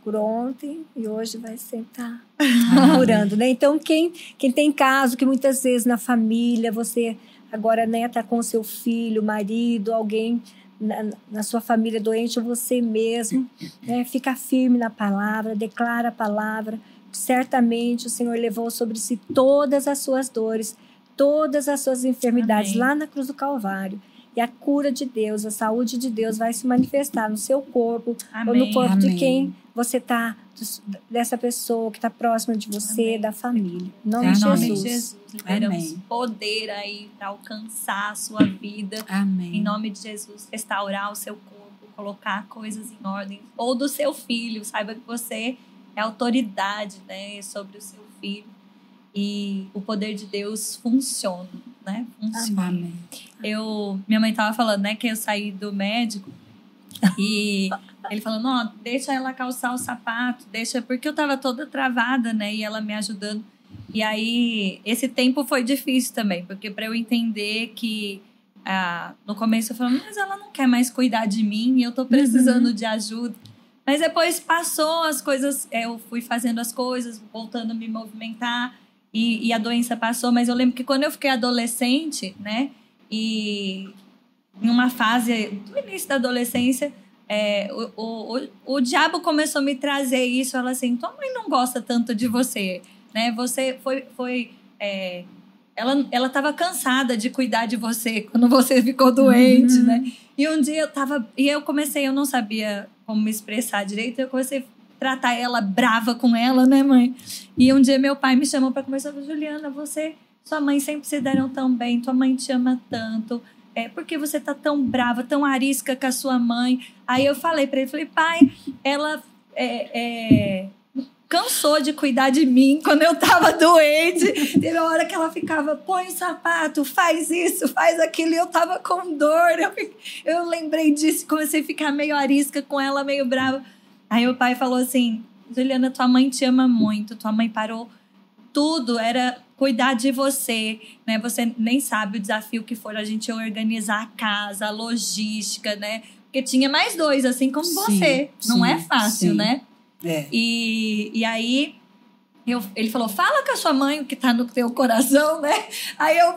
curou ontem e hoje vai sentar curando, né? Então, quem, quem tem caso que muitas vezes na família você agora né, tá com seu filho, marido, alguém na, na, sua família doente ou você mesmo, né? Fica firme na palavra, declara a palavra. Certamente o Senhor levou sobre si todas as suas dores, todas as suas enfermidades Amém. lá na cruz do Calvário. E a cura de Deus, a saúde de Deus vai se manifestar no seu corpo Amém. ou no corpo Amém. de quem você está dessa pessoa que está próxima de você, Amém. da família. Em nome, de, nome Jesus. de Jesus. Liberamos Amém. poder aí para alcançar a sua vida. Amém. Em nome de Jesus, restaurar o seu corpo, colocar coisas em ordem. Ou do seu filho. Saiba que você é autoridade né, sobre o seu filho. E o poder de Deus funciona, né? Funciona. Amém. Eu, minha mãe estava falando, né, que eu saí do médico e ele falou, não, deixa ela calçar o sapato, deixa, porque eu tava toda travada, né? E ela me ajudando. E aí, esse tempo foi difícil também, porque para eu entender que ah, no começo eu falei, mas ela não quer mais cuidar de mim, eu tô precisando uhum. de ajuda. Mas depois passou as coisas, é, eu fui fazendo as coisas, voltando a me movimentar, e, e a doença passou. Mas eu lembro que quando eu fiquei adolescente, né? E em uma fase do início da adolescência, é, o, o, o, diabo começou a me trazer isso. Ela assim, tua mãe não gosta tanto de você, né? Você foi, foi é, ela ela estava cansada de cuidar de você quando você ficou doente, uhum. né? E um dia eu tava e eu comecei, eu não sabia como me expressar direito. Eu comecei tratar ela brava com ela, né, mãe? E um dia meu pai me chamou para conversar Juliana, você, sua mãe sempre se deram tão bem, tua mãe te ama tanto. É, por que você tá tão brava, tão arisca com a sua mãe? Aí eu falei para ele, falei, pai, ela é, é, cansou de cuidar de mim quando eu tava doente. Teve uma hora que ela ficava, põe o sapato, faz isso, faz aquilo, e eu tava com dor. Eu, eu lembrei disso, comecei a ficar meio arisca com ela, meio brava. Aí o pai falou assim: Juliana, tua mãe te ama muito, tua mãe parou tudo, era cuidar de você, né? Você nem sabe o desafio que foi a gente organizar a casa, a logística, né? Porque tinha mais dois, assim como sim, você. Não sim, é fácil, sim. né? É. E, e aí eu, ele falou, fala com a sua mãe o que tá no teu coração, né? Aí eu,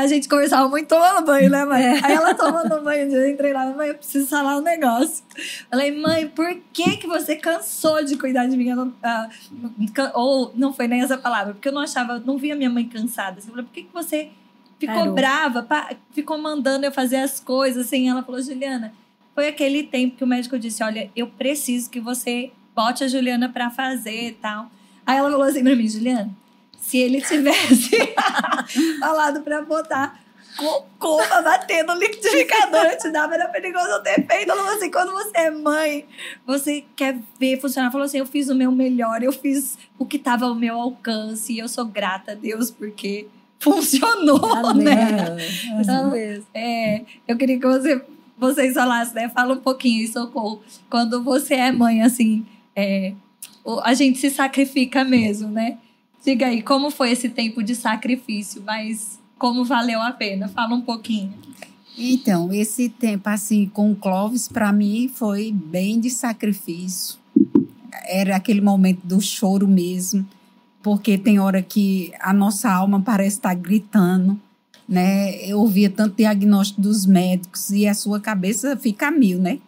a gente conversava muito tomando banho, né, mãe? É. Aí ela tomando banho, eu entrei lá, mãe, eu preciso falar um negócio. Falei, mãe, por que que você cansou de cuidar de mim? Não, ah, ou não foi nem essa palavra, porque eu não achava, não via minha mãe cansada. Assim, eu falei, por que que você ficou Parou. brava, ficou mandando eu fazer as coisas, assim? Ela falou, Juliana, foi aquele tempo que o médico disse, olha, eu preciso que você bote a Juliana para fazer e tal. Aí ela falou assim pra mim, Juliana, se ele tivesse falado pra botar cocô pra bater no liquidificador, eu te dava, era perigoso eu ter feito. Ela falou assim, quando você é mãe, você quer ver funcionar. Falou assim, eu fiz o meu melhor, eu fiz o que tava ao meu alcance, e eu sou grata a Deus, porque funcionou, Amém. né? Então, é, eu queria que você, vocês falassem, né? Fala um pouquinho, Socorro. Quando você é mãe, assim, é, a gente se sacrifica mesmo, né? Diga aí, como foi esse tempo de sacrifício, mas como valeu a pena? Fala um pouquinho. Então, esse tempo assim com o Clóvis para mim foi bem de sacrifício. Era aquele momento do choro mesmo, porque tem hora que a nossa alma parece estar gritando, né? Eu ouvia tanto diagnóstico dos médicos e a sua cabeça fica a mil, né?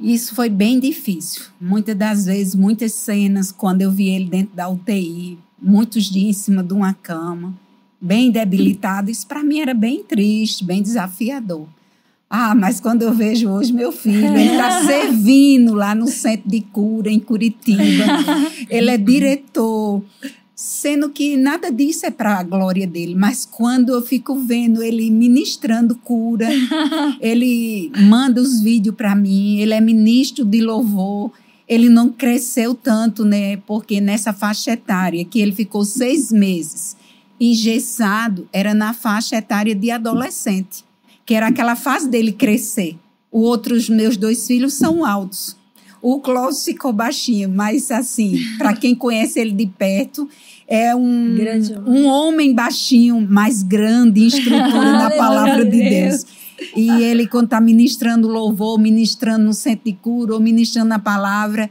Isso foi bem difícil. Muitas das vezes, muitas cenas, quando eu vi ele dentro da UTI, muitos dias em cima de uma cama, bem debilitado, isso para mim era bem triste, bem desafiador. Ah, mas quando eu vejo hoje meu filho, ele está servindo lá no centro de cura, em Curitiba. Ele é diretor sendo que nada disso é para a glória dele, mas quando eu fico vendo ele ministrando cura, ele manda os vídeos para mim, ele é ministro de louvor, ele não cresceu tanto, né? Porque nessa faixa etária que ele ficou seis meses engessado, era na faixa etária de adolescente, que era aquela fase dele crescer. Os outros meus dois filhos são altos. O Clóvis ficou baixinho, mas assim, para quem conhece ele de perto, é um, um homem baixinho, mais grande, em estrutura na palavra de Deus. E ele, quando está ministrando louvor, ministrando no centro de cura, ou ministrando na palavra,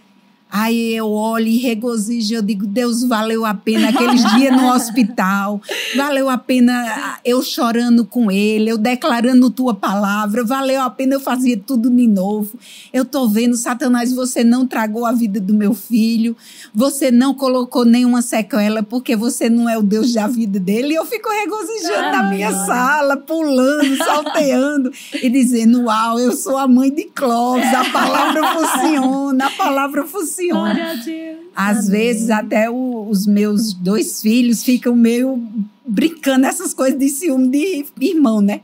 Aí eu olho e regozijo, eu digo, Deus, valeu a pena aqueles dias no hospital, valeu a pena eu chorando com ele, eu declarando tua palavra, valeu a pena eu fazer tudo de novo. Eu tô vendo, Satanás, você não tragou a vida do meu filho, você não colocou nenhuma sequela, porque você não é o Deus da vida dele. E eu fico regozijando ah, na minha sala, pulando, salteando e dizendo, uau, eu sou a mãe de Clóvis, a palavra funciona, a palavra funciona funciona. Às Amém. vezes até o, os meus dois filhos ficam meio brincando essas coisas de ciúme de irmão, né?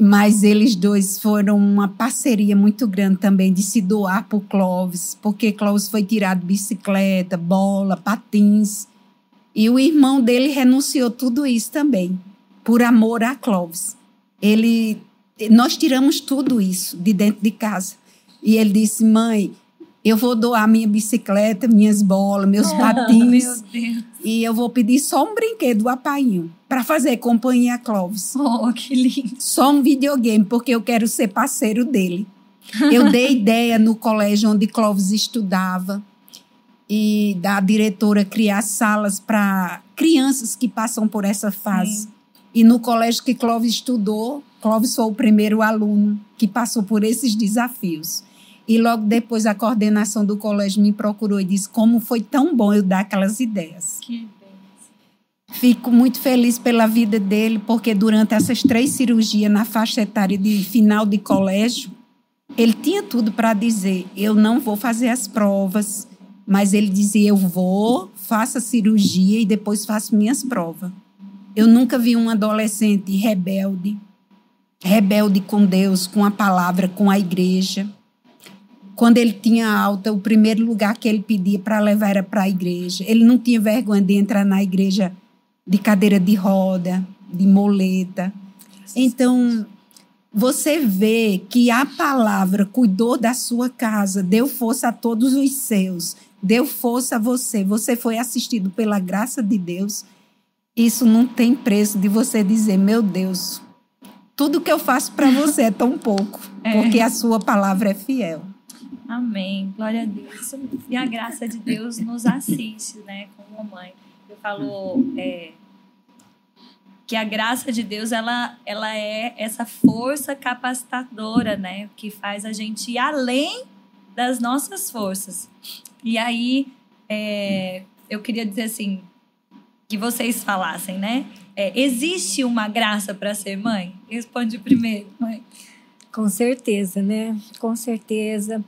Mas eles dois foram uma parceria muito grande também de se doar o Clóvis, porque Clóvis foi tirado bicicleta, bola, patins. E o irmão dele renunciou tudo isso também, por amor a Clóvis. Ele, nós tiramos tudo isso de dentro de casa. E ele disse: mãe, eu vou doar minha bicicleta, minhas bolas, meus oh, patins. Meu e eu vou pedir só um brinquedo, o apainho, para fazer companhia a Clóvis. Oh, que lindo. Só um videogame, porque eu quero ser parceiro dele. Eu dei ideia no colégio onde Clóvis estudava e da diretora criar salas para crianças que passam por essa fase. Sim. E no colégio que Clóvis estudou, Clóvis foi o primeiro aluno que passou por esses desafios. E logo depois a coordenação do colégio me procurou e disse como foi tão bom eu dar aquelas ideias. Que Fico muito feliz pela vida dele, porque durante essas três cirurgias na faixa etária de final de colégio, ele tinha tudo para dizer: eu não vou fazer as provas, Mas ele dizia: Eu vou, faço a cirurgia e depois faço minhas provas. Eu nunca vi um adolescente rebelde, rebelde com Deus, com a palavra, com a igreja. Quando ele tinha alta, o primeiro lugar que ele pedia para levar era para a igreja. Ele não tinha vergonha de entrar na igreja de cadeira de roda, de moleta. Então, você vê que a palavra cuidou da sua casa, deu força a todos os seus, deu força a você. Você foi assistido pela graça de Deus isso não tem preço de você dizer, meu Deus, tudo que eu faço para você é tão pouco, é. porque a sua palavra é fiel. Amém. Glória a Deus. E a graça de Deus nos assiste, né, como mãe. Eu falo é, que a graça de Deus ela, ela é essa força capacitadora, né, que faz a gente ir além das nossas forças. E aí é, eu queria dizer assim, que vocês falassem, né? É, existe uma graça para ser mãe? Responde primeiro, mãe. Com certeza, né? Com certeza.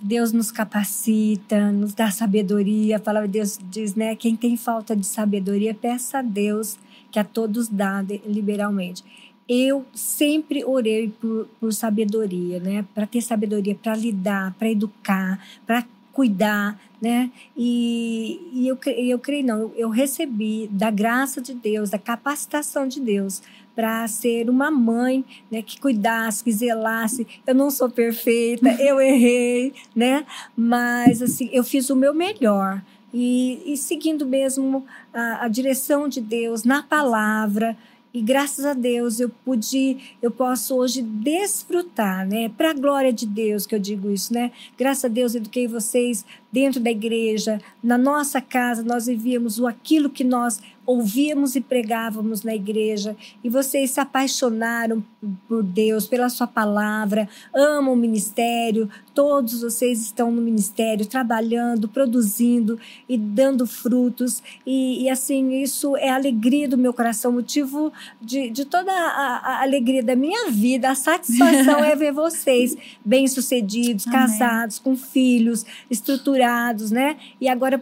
Deus nos capacita, nos dá sabedoria. A palavra de Deus diz, né? Quem tem falta de sabedoria, peça a Deus que a todos dá liberalmente. Eu sempre orei por, por sabedoria, né? Para ter sabedoria, para lidar, para educar, para cuidar, né? E, e eu, eu creio, não, eu recebi da graça de Deus, da capacitação de Deus para ser uma mãe, né, que cuidasse, que zelasse. Eu não sou perfeita, eu errei, né? Mas assim, eu fiz o meu melhor. E, e seguindo mesmo a, a direção de Deus na palavra, e graças a Deus eu pude, eu posso hoje desfrutar, né? Para a glória de Deus que eu digo isso, né? Graças a Deus eduquei vocês dentro da igreja, na nossa casa nós vivíamos o aquilo que nós ouvíamos e pregávamos na igreja, e vocês se apaixonaram por Deus, pela Sua palavra, amam o ministério, todos vocês estão no ministério, trabalhando, produzindo e dando frutos, e, e assim, isso é a alegria do meu coração, motivo de, de toda a, a alegria da minha vida, a satisfação é ver vocês bem-sucedidos, casados, com filhos, estruturados, né? E agora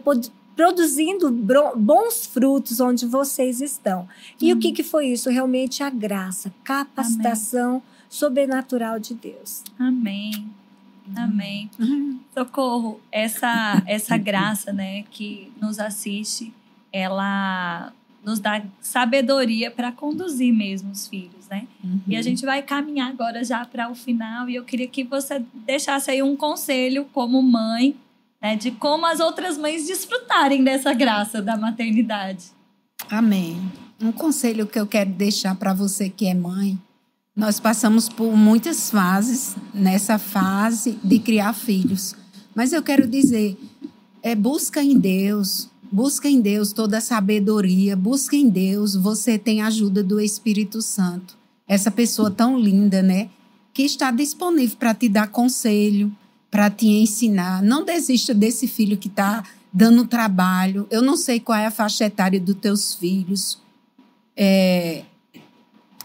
produzindo bons frutos onde vocês estão. E o que, que foi isso? Realmente a graça, capacitação Amém. sobrenatural de Deus. Amém. Amém. Uhum. Socorro, essa essa graça, né, que nos assiste, ela nos dá sabedoria para conduzir mesmo os filhos, né? Uhum. E a uhum. gente vai caminhar agora já para o final e eu queria que você deixasse aí um conselho como mãe né, de como as outras mães desfrutarem dessa graça da maternidade. Amém. Um conselho que eu quero deixar para você que é mãe. Nós passamos por muitas fases nessa fase de criar filhos. Mas eu quero dizer, é busca em Deus, busca em Deus toda a sabedoria, busca em Deus, você tem a ajuda do Espírito Santo. Essa pessoa tão linda, né? Que está disponível para te dar conselho, para te ensinar. Não desista desse filho que está dando trabalho. Eu não sei qual é a faixa etária dos teus filhos. É,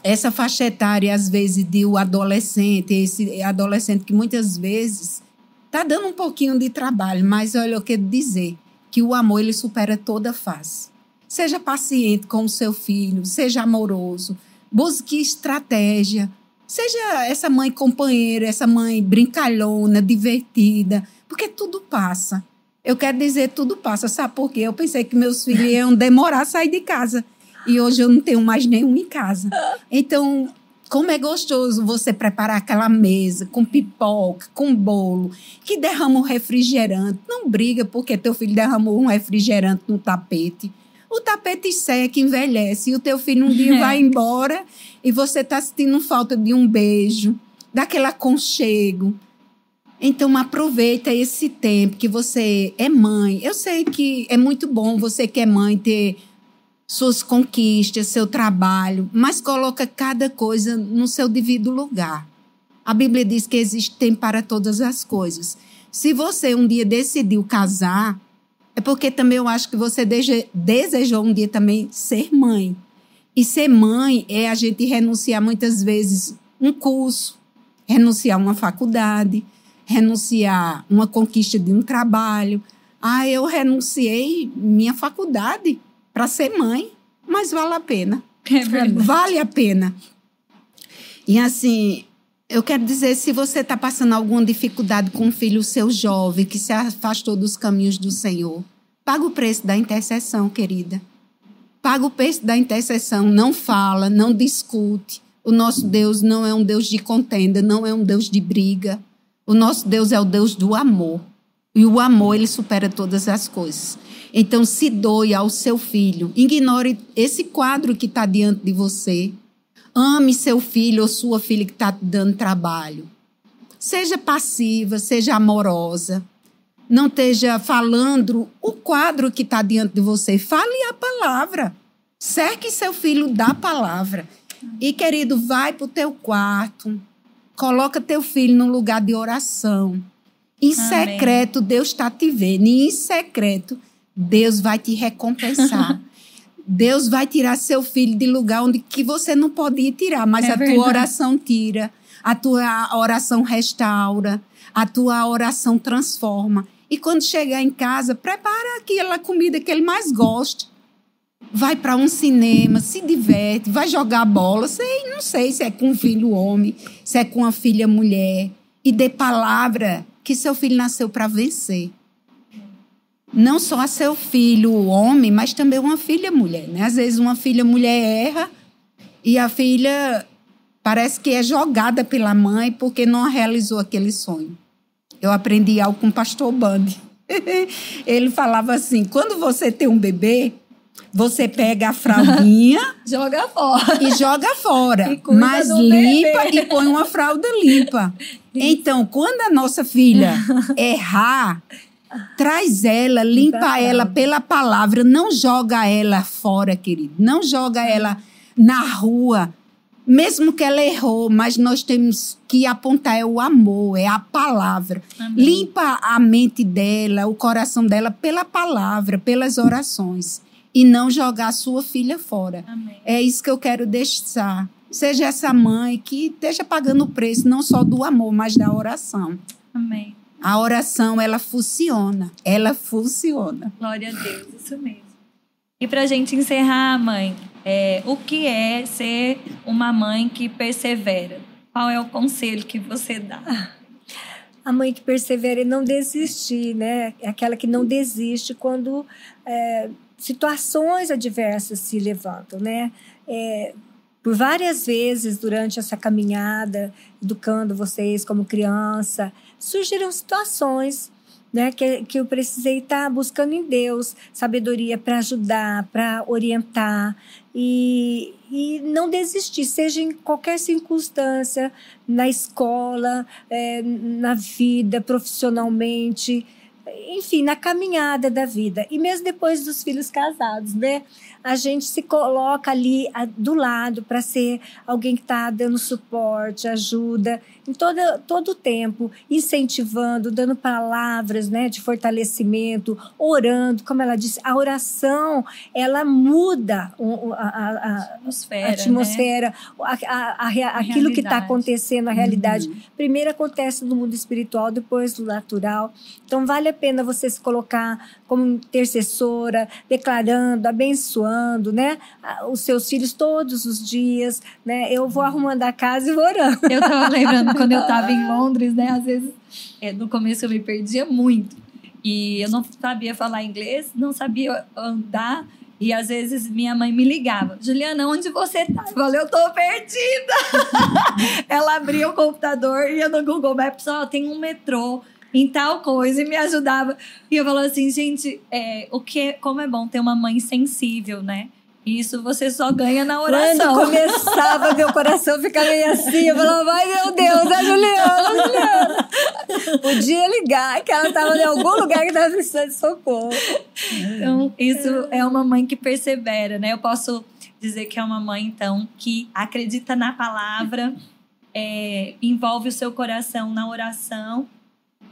essa faixa etária, às vezes, de o adolescente, esse adolescente que muitas vezes está dando um pouquinho de trabalho, mas olha, eu quero dizer que o amor ele supera toda face. Seja paciente com o seu filho, seja amoroso, busque estratégia, Seja essa mãe companheira, essa mãe brincalhona, divertida, porque tudo passa. Eu quero dizer, tudo passa. Sabe por quê? Eu pensei que meus filhos iam demorar a sair de casa. E hoje eu não tenho mais nenhum em casa. Então, como é gostoso você preparar aquela mesa com pipoca, com bolo, que derrama um refrigerante. Não briga porque teu filho derramou um refrigerante no tapete. O tapete seca, envelhece, e o teu filho um dia vai embora e você está sentindo falta de um beijo, daquele aconchego. Então aproveita esse tempo que você é mãe. Eu sei que é muito bom você que é mãe ter suas conquistas, seu trabalho, mas coloca cada coisa no seu devido lugar. A Bíblia diz que existe tempo para todas as coisas. Se você um dia decidiu casar, é porque também eu acho que você desejou um dia também ser mãe. E ser mãe é a gente renunciar muitas vezes um curso, renunciar uma faculdade, renunciar uma conquista de um trabalho. Ah, eu renunciei minha faculdade para ser mãe, mas vale a pena. É. Vale a pena. E assim, eu quero dizer, se você está passando alguma dificuldade com um filho seu jovem que se afastou dos caminhos do Senhor, paga o preço da intercessão, querida. Paga o preço da intercessão. Não fala, não discute. O nosso Deus não é um Deus de contenda, não é um Deus de briga. O nosso Deus é o Deus do amor. E o amor, ele supera todas as coisas. Então, se doe ao seu filho. Ignore esse quadro que está diante de você. Ame seu filho ou sua filha que está dando trabalho. Seja passiva, seja amorosa. Não esteja falando o quadro que está diante de você. Fale a palavra. Cerque seu filho da palavra. E, querido, vai para o teu quarto. Coloca teu filho num lugar de oração. Em Amém. secreto, Deus está te vendo. E em secreto, Deus vai te recompensar. Deus vai tirar seu filho de lugar onde que você não podia tirar, mas É a verdade. tua oração tira, a tua oração restaura, a tua oração transforma. E quando chegar em casa, prepara aquela comida que ele mais gosta. Vai para um cinema, se diverte, vai jogar bola, sei, não sei se é com um filho homem, se é com uma filha mulher, e dê palavra que seu filho nasceu para vencer não só a seu filho homem, mas também uma filha mulher. Né? Às vezes uma filha mulher erra e a filha parece que é jogada pela mãe porque não realizou aquele sonho. Eu aprendi algo com o pastor Bandi. Ele falava assim: quando você tem um bebê, você pega a fraldinha Joga fora. e joga fora, E mas limpa bebê. e põe uma fralda limpa. Então, quando a nossa filha errar, traz ela, limpa a ela pela palavra, não joga ela fora, querido. Não joga ela na rua. Mesmo que ela errou, mas nós temos que apontar é o amor, é a palavra. Amém. Limpa a mente dela, o coração dela pela palavra, pelas orações. E não jogar a sua filha fora. Amém. É isso que eu quero deixar. Seja essa mãe que esteja pagando o preço não só do amor, mas da oração. Amém. A oração, ela funciona. Ela funciona. Glória a Deus, isso mesmo. E pra gente encerrar, mãe, é, o que é ser uma mãe que persevera? Qual é o conselho que você dá? A mãe que persevera e não desistir, né? É aquela que não desiste quando é, situações adversas se levantam, né? É, por várias vezes durante essa caminhada, educando vocês como criança, surgiram situações né, que, que eu precisei estar buscando em Deus sabedoria para ajudar, para orientar e, e não desistir, seja em qualquer circunstância, na escola, eh, na vida, profissionalmente, enfim, na caminhada da vida. E mesmo depois dos filhos casados, né? A gente se coloca ali a- do lado para ser alguém que está dando suporte, ajuda, em toda, todo o tempo, incentivando, dando palavras né, de fortalecimento, orando. Como ela disse, a oração, ela muda a- a- a, Atmosfera. atmosfera, A aquilo que está acontecendo, a realidade. Primeiro acontece no mundo espiritual, depois no natural. Então, vale a pena você se colocar como intercessora, declarando, abençoando, né? Os seus filhos todos os dias, né? Eu vou arrumando a casa e vou orando. Eu tava lembrando quando eu tava em Londres, né? Às vezes, é, no começo eu me perdia muito. E eu não sabia falar inglês, não sabia andar. E às vezes minha mãe me ligava: Juliana, onde você tá? Eu falei: Eu tô perdida. Ela abria o computador, ia no Google Maps: Ó, tem um metrô em tal coisa e me ajudava. E eu falava assim: Gente, é, o que, como é bom ter uma mãe sensível, né? Isso você só ganha na oração. Quando começava, meu coração ficava meio assim. Eu falava, ai meu Deus, a Juliana, a Juliana. Podia ligar que ela estava em algum lugar que estava precisando de socorro. Então, isso é uma mãe que persevera, né? Eu posso dizer que é uma mãe, então, que acredita na palavra, é, envolve o seu coração na oração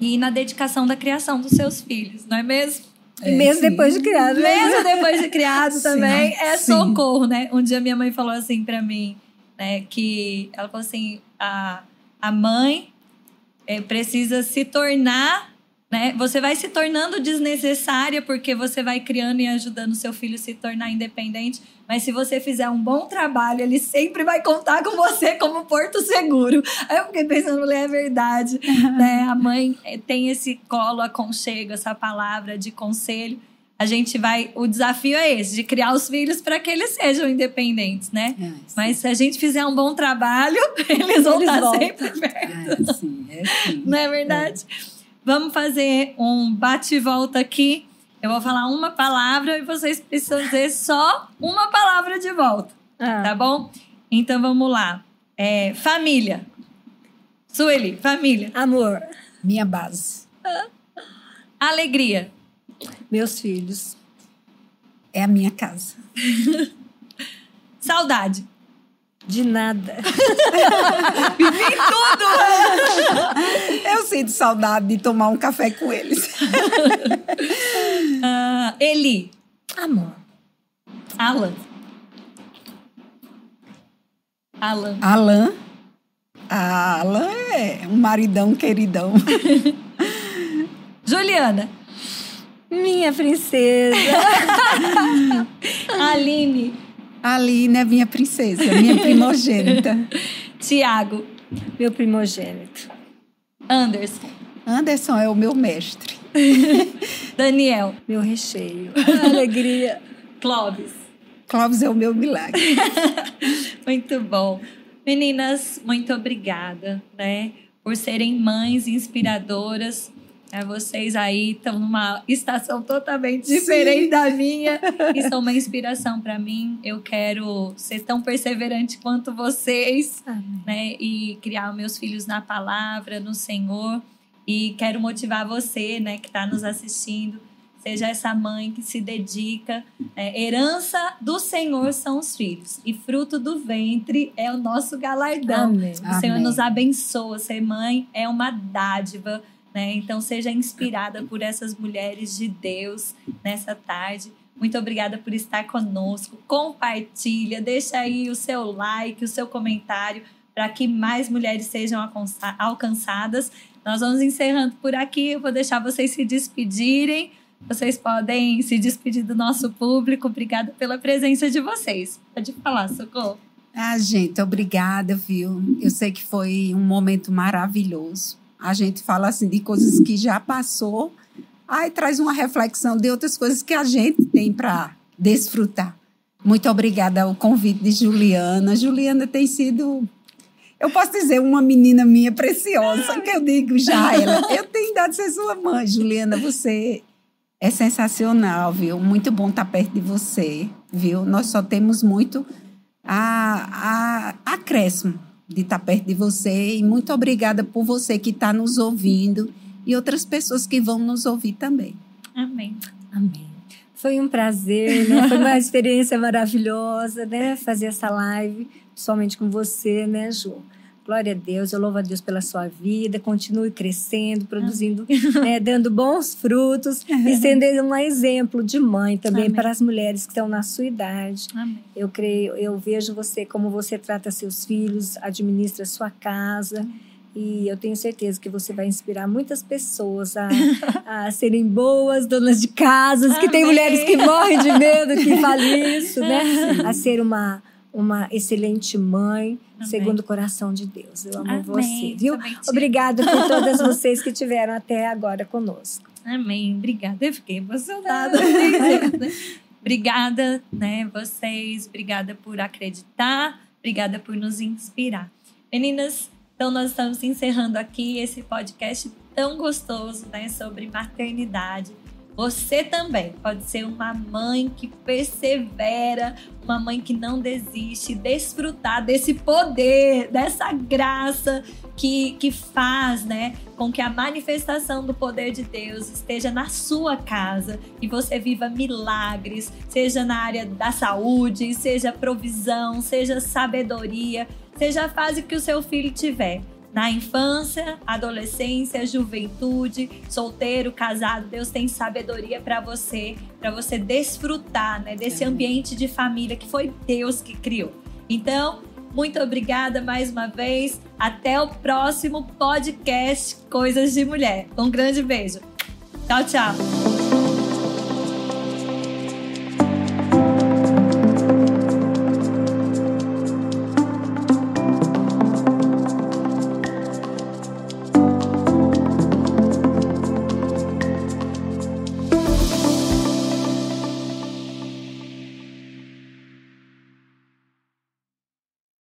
e na dedicação da criação dos seus filhos, não é mesmo? E mesmo sim. depois de criado. né? Mesmo depois de criado Sim, também, é sim. socorro, né? Um dia minha mãe falou assim pra mim, né? Que ela falou assim, a, a mãe é, precisa se tornar né? Você vai se tornando desnecessária porque você vai criando e ajudando seu filho a se tornar independente. Mas se você fizer um bom trabalho, ele sempre vai contar com você como porto seguro. Aí eu fiquei pensando, mulher, é verdade. né? A mãe eh, tem esse colo aconchego, essa palavra de conselho. A gente vai. O desafio é esse, de criar os filhos para que eles sejam independentes, né? É, Mas se a gente fizer um bom trabalho, eles vão Eles estar voltam. sempre perto. É, sim, é sim. Não é verdade? Vamos fazer um bate e volta aqui. Eu vou falar uma palavra e vocês precisam dizer só uma palavra de volta, Ah, tá bom? Então vamos lá. É, família. Sueli, família. Amor, Minha base. Alegria. meus filhos. É a minha casa. Saudade. De nada. Eu sinto saudade de tomar um café com eles. Ah, Eli. Amor. Alan. Alan. Alan. Alan é um maridão queridão. Juliana. Minha princesa. Aline. Aline é minha princesa, minha primogênita. Tiago. Meu primogênito. Anderson. Anderson é o meu mestre. Daniel. Meu recheio. Alegria. Clóvis. Clóvis é o meu milagre. Muito bom. Meninas, muito obrigada, né? Por serem mães inspiradoras. É, vocês aí estão numa estação totalmente Sim. diferente da minha e são uma inspiração para mim. Eu quero ser tão perseverante quanto vocês, Amém. né? E criar meus filhos na palavra, no Senhor. E quero motivar você, né, que está nos assistindo. Seja essa mãe que se dedica. É, herança do Senhor são os filhos. E fruto do ventre é o nosso galardão. Amém. O Senhor Amém. nos abençoa. Ser mãe é uma dádiva. Né? Então, seja inspirada por essas mulheres de Deus nessa tarde. Muito obrigada por estar conosco. Compartilha, deixa aí o seu like, o seu comentário, para que mais mulheres sejam alcança- alcançadas. Nós vamos encerrando por aqui. Eu vou deixar vocês se despedirem. Vocês podem se despedir do nosso público. Obrigada pela presença de vocês. Pode falar, Socorro. Ah, gente, obrigada, viu? Eu sei que foi um momento maravilhoso. A gente fala assim de coisas que já passou, aí traz uma reflexão de outras coisas que a gente tem para desfrutar. Muito obrigada ao convite de Juliana. Juliana tem sido, eu posso dizer, uma menina minha preciosa, que eu digo já ela. Eu tenho dado ser sua mãe, Juliana. Você é sensacional, viu? Muito bom estar perto de você, viu? Nós só temos muito a, a acréscimo de estar perto de você e muito obrigada por você que está nos ouvindo e outras pessoas que vão nos ouvir também. Amém. Amém. Foi um prazer, né? Foi uma experiência maravilhosa, né? Fazer essa live, somente com você, né, Ju? Glória a Deus, eu louvo a Deus pela sua vida, continue crescendo, produzindo, né, dando bons frutos e sendo um exemplo de mãe também Amém. para as mulheres que estão na sua idade. Amém. Eu creio, eu vejo você como você trata seus filhos, administra sua casa. E eu tenho certeza que você vai inspirar muitas pessoas a, a serem boas donas de casas, que tem Amém. mulheres que morrem de medo que falem isso, né? A ser uma, uma excelente mãe, Amém. segundo o coração de Deus. Eu amo Amém. você, viu? Obrigada por todas vocês que tiveram até agora conosco. Amém. Obrigada. Eu fiquei emocionada. né? Obrigada, né, vocês. Obrigada por acreditar. Obrigada por nos inspirar. Meninas, então nós estamos encerrando aqui esse podcast tão gostoso, né, sobre maternidade. Você também pode ser uma mãe que persevera, uma mãe que não desiste, desfrutar desse poder, dessa graça que, que faz, né, com que a manifestação do poder de Deus esteja na sua casa e você viva milagres, seja na área da saúde, seja provisão, seja sabedoria, seja a fase que o seu filho tiver. Na infância, adolescência, juventude, solteiro, casado, Deus tem sabedoria para você, para você desfrutar né, desse ambiente de família que foi Deus que criou. Então, muito obrigada mais uma vez. Até o próximo podcast Coisas de Mulher. Um grande beijo. Tchau, tchau.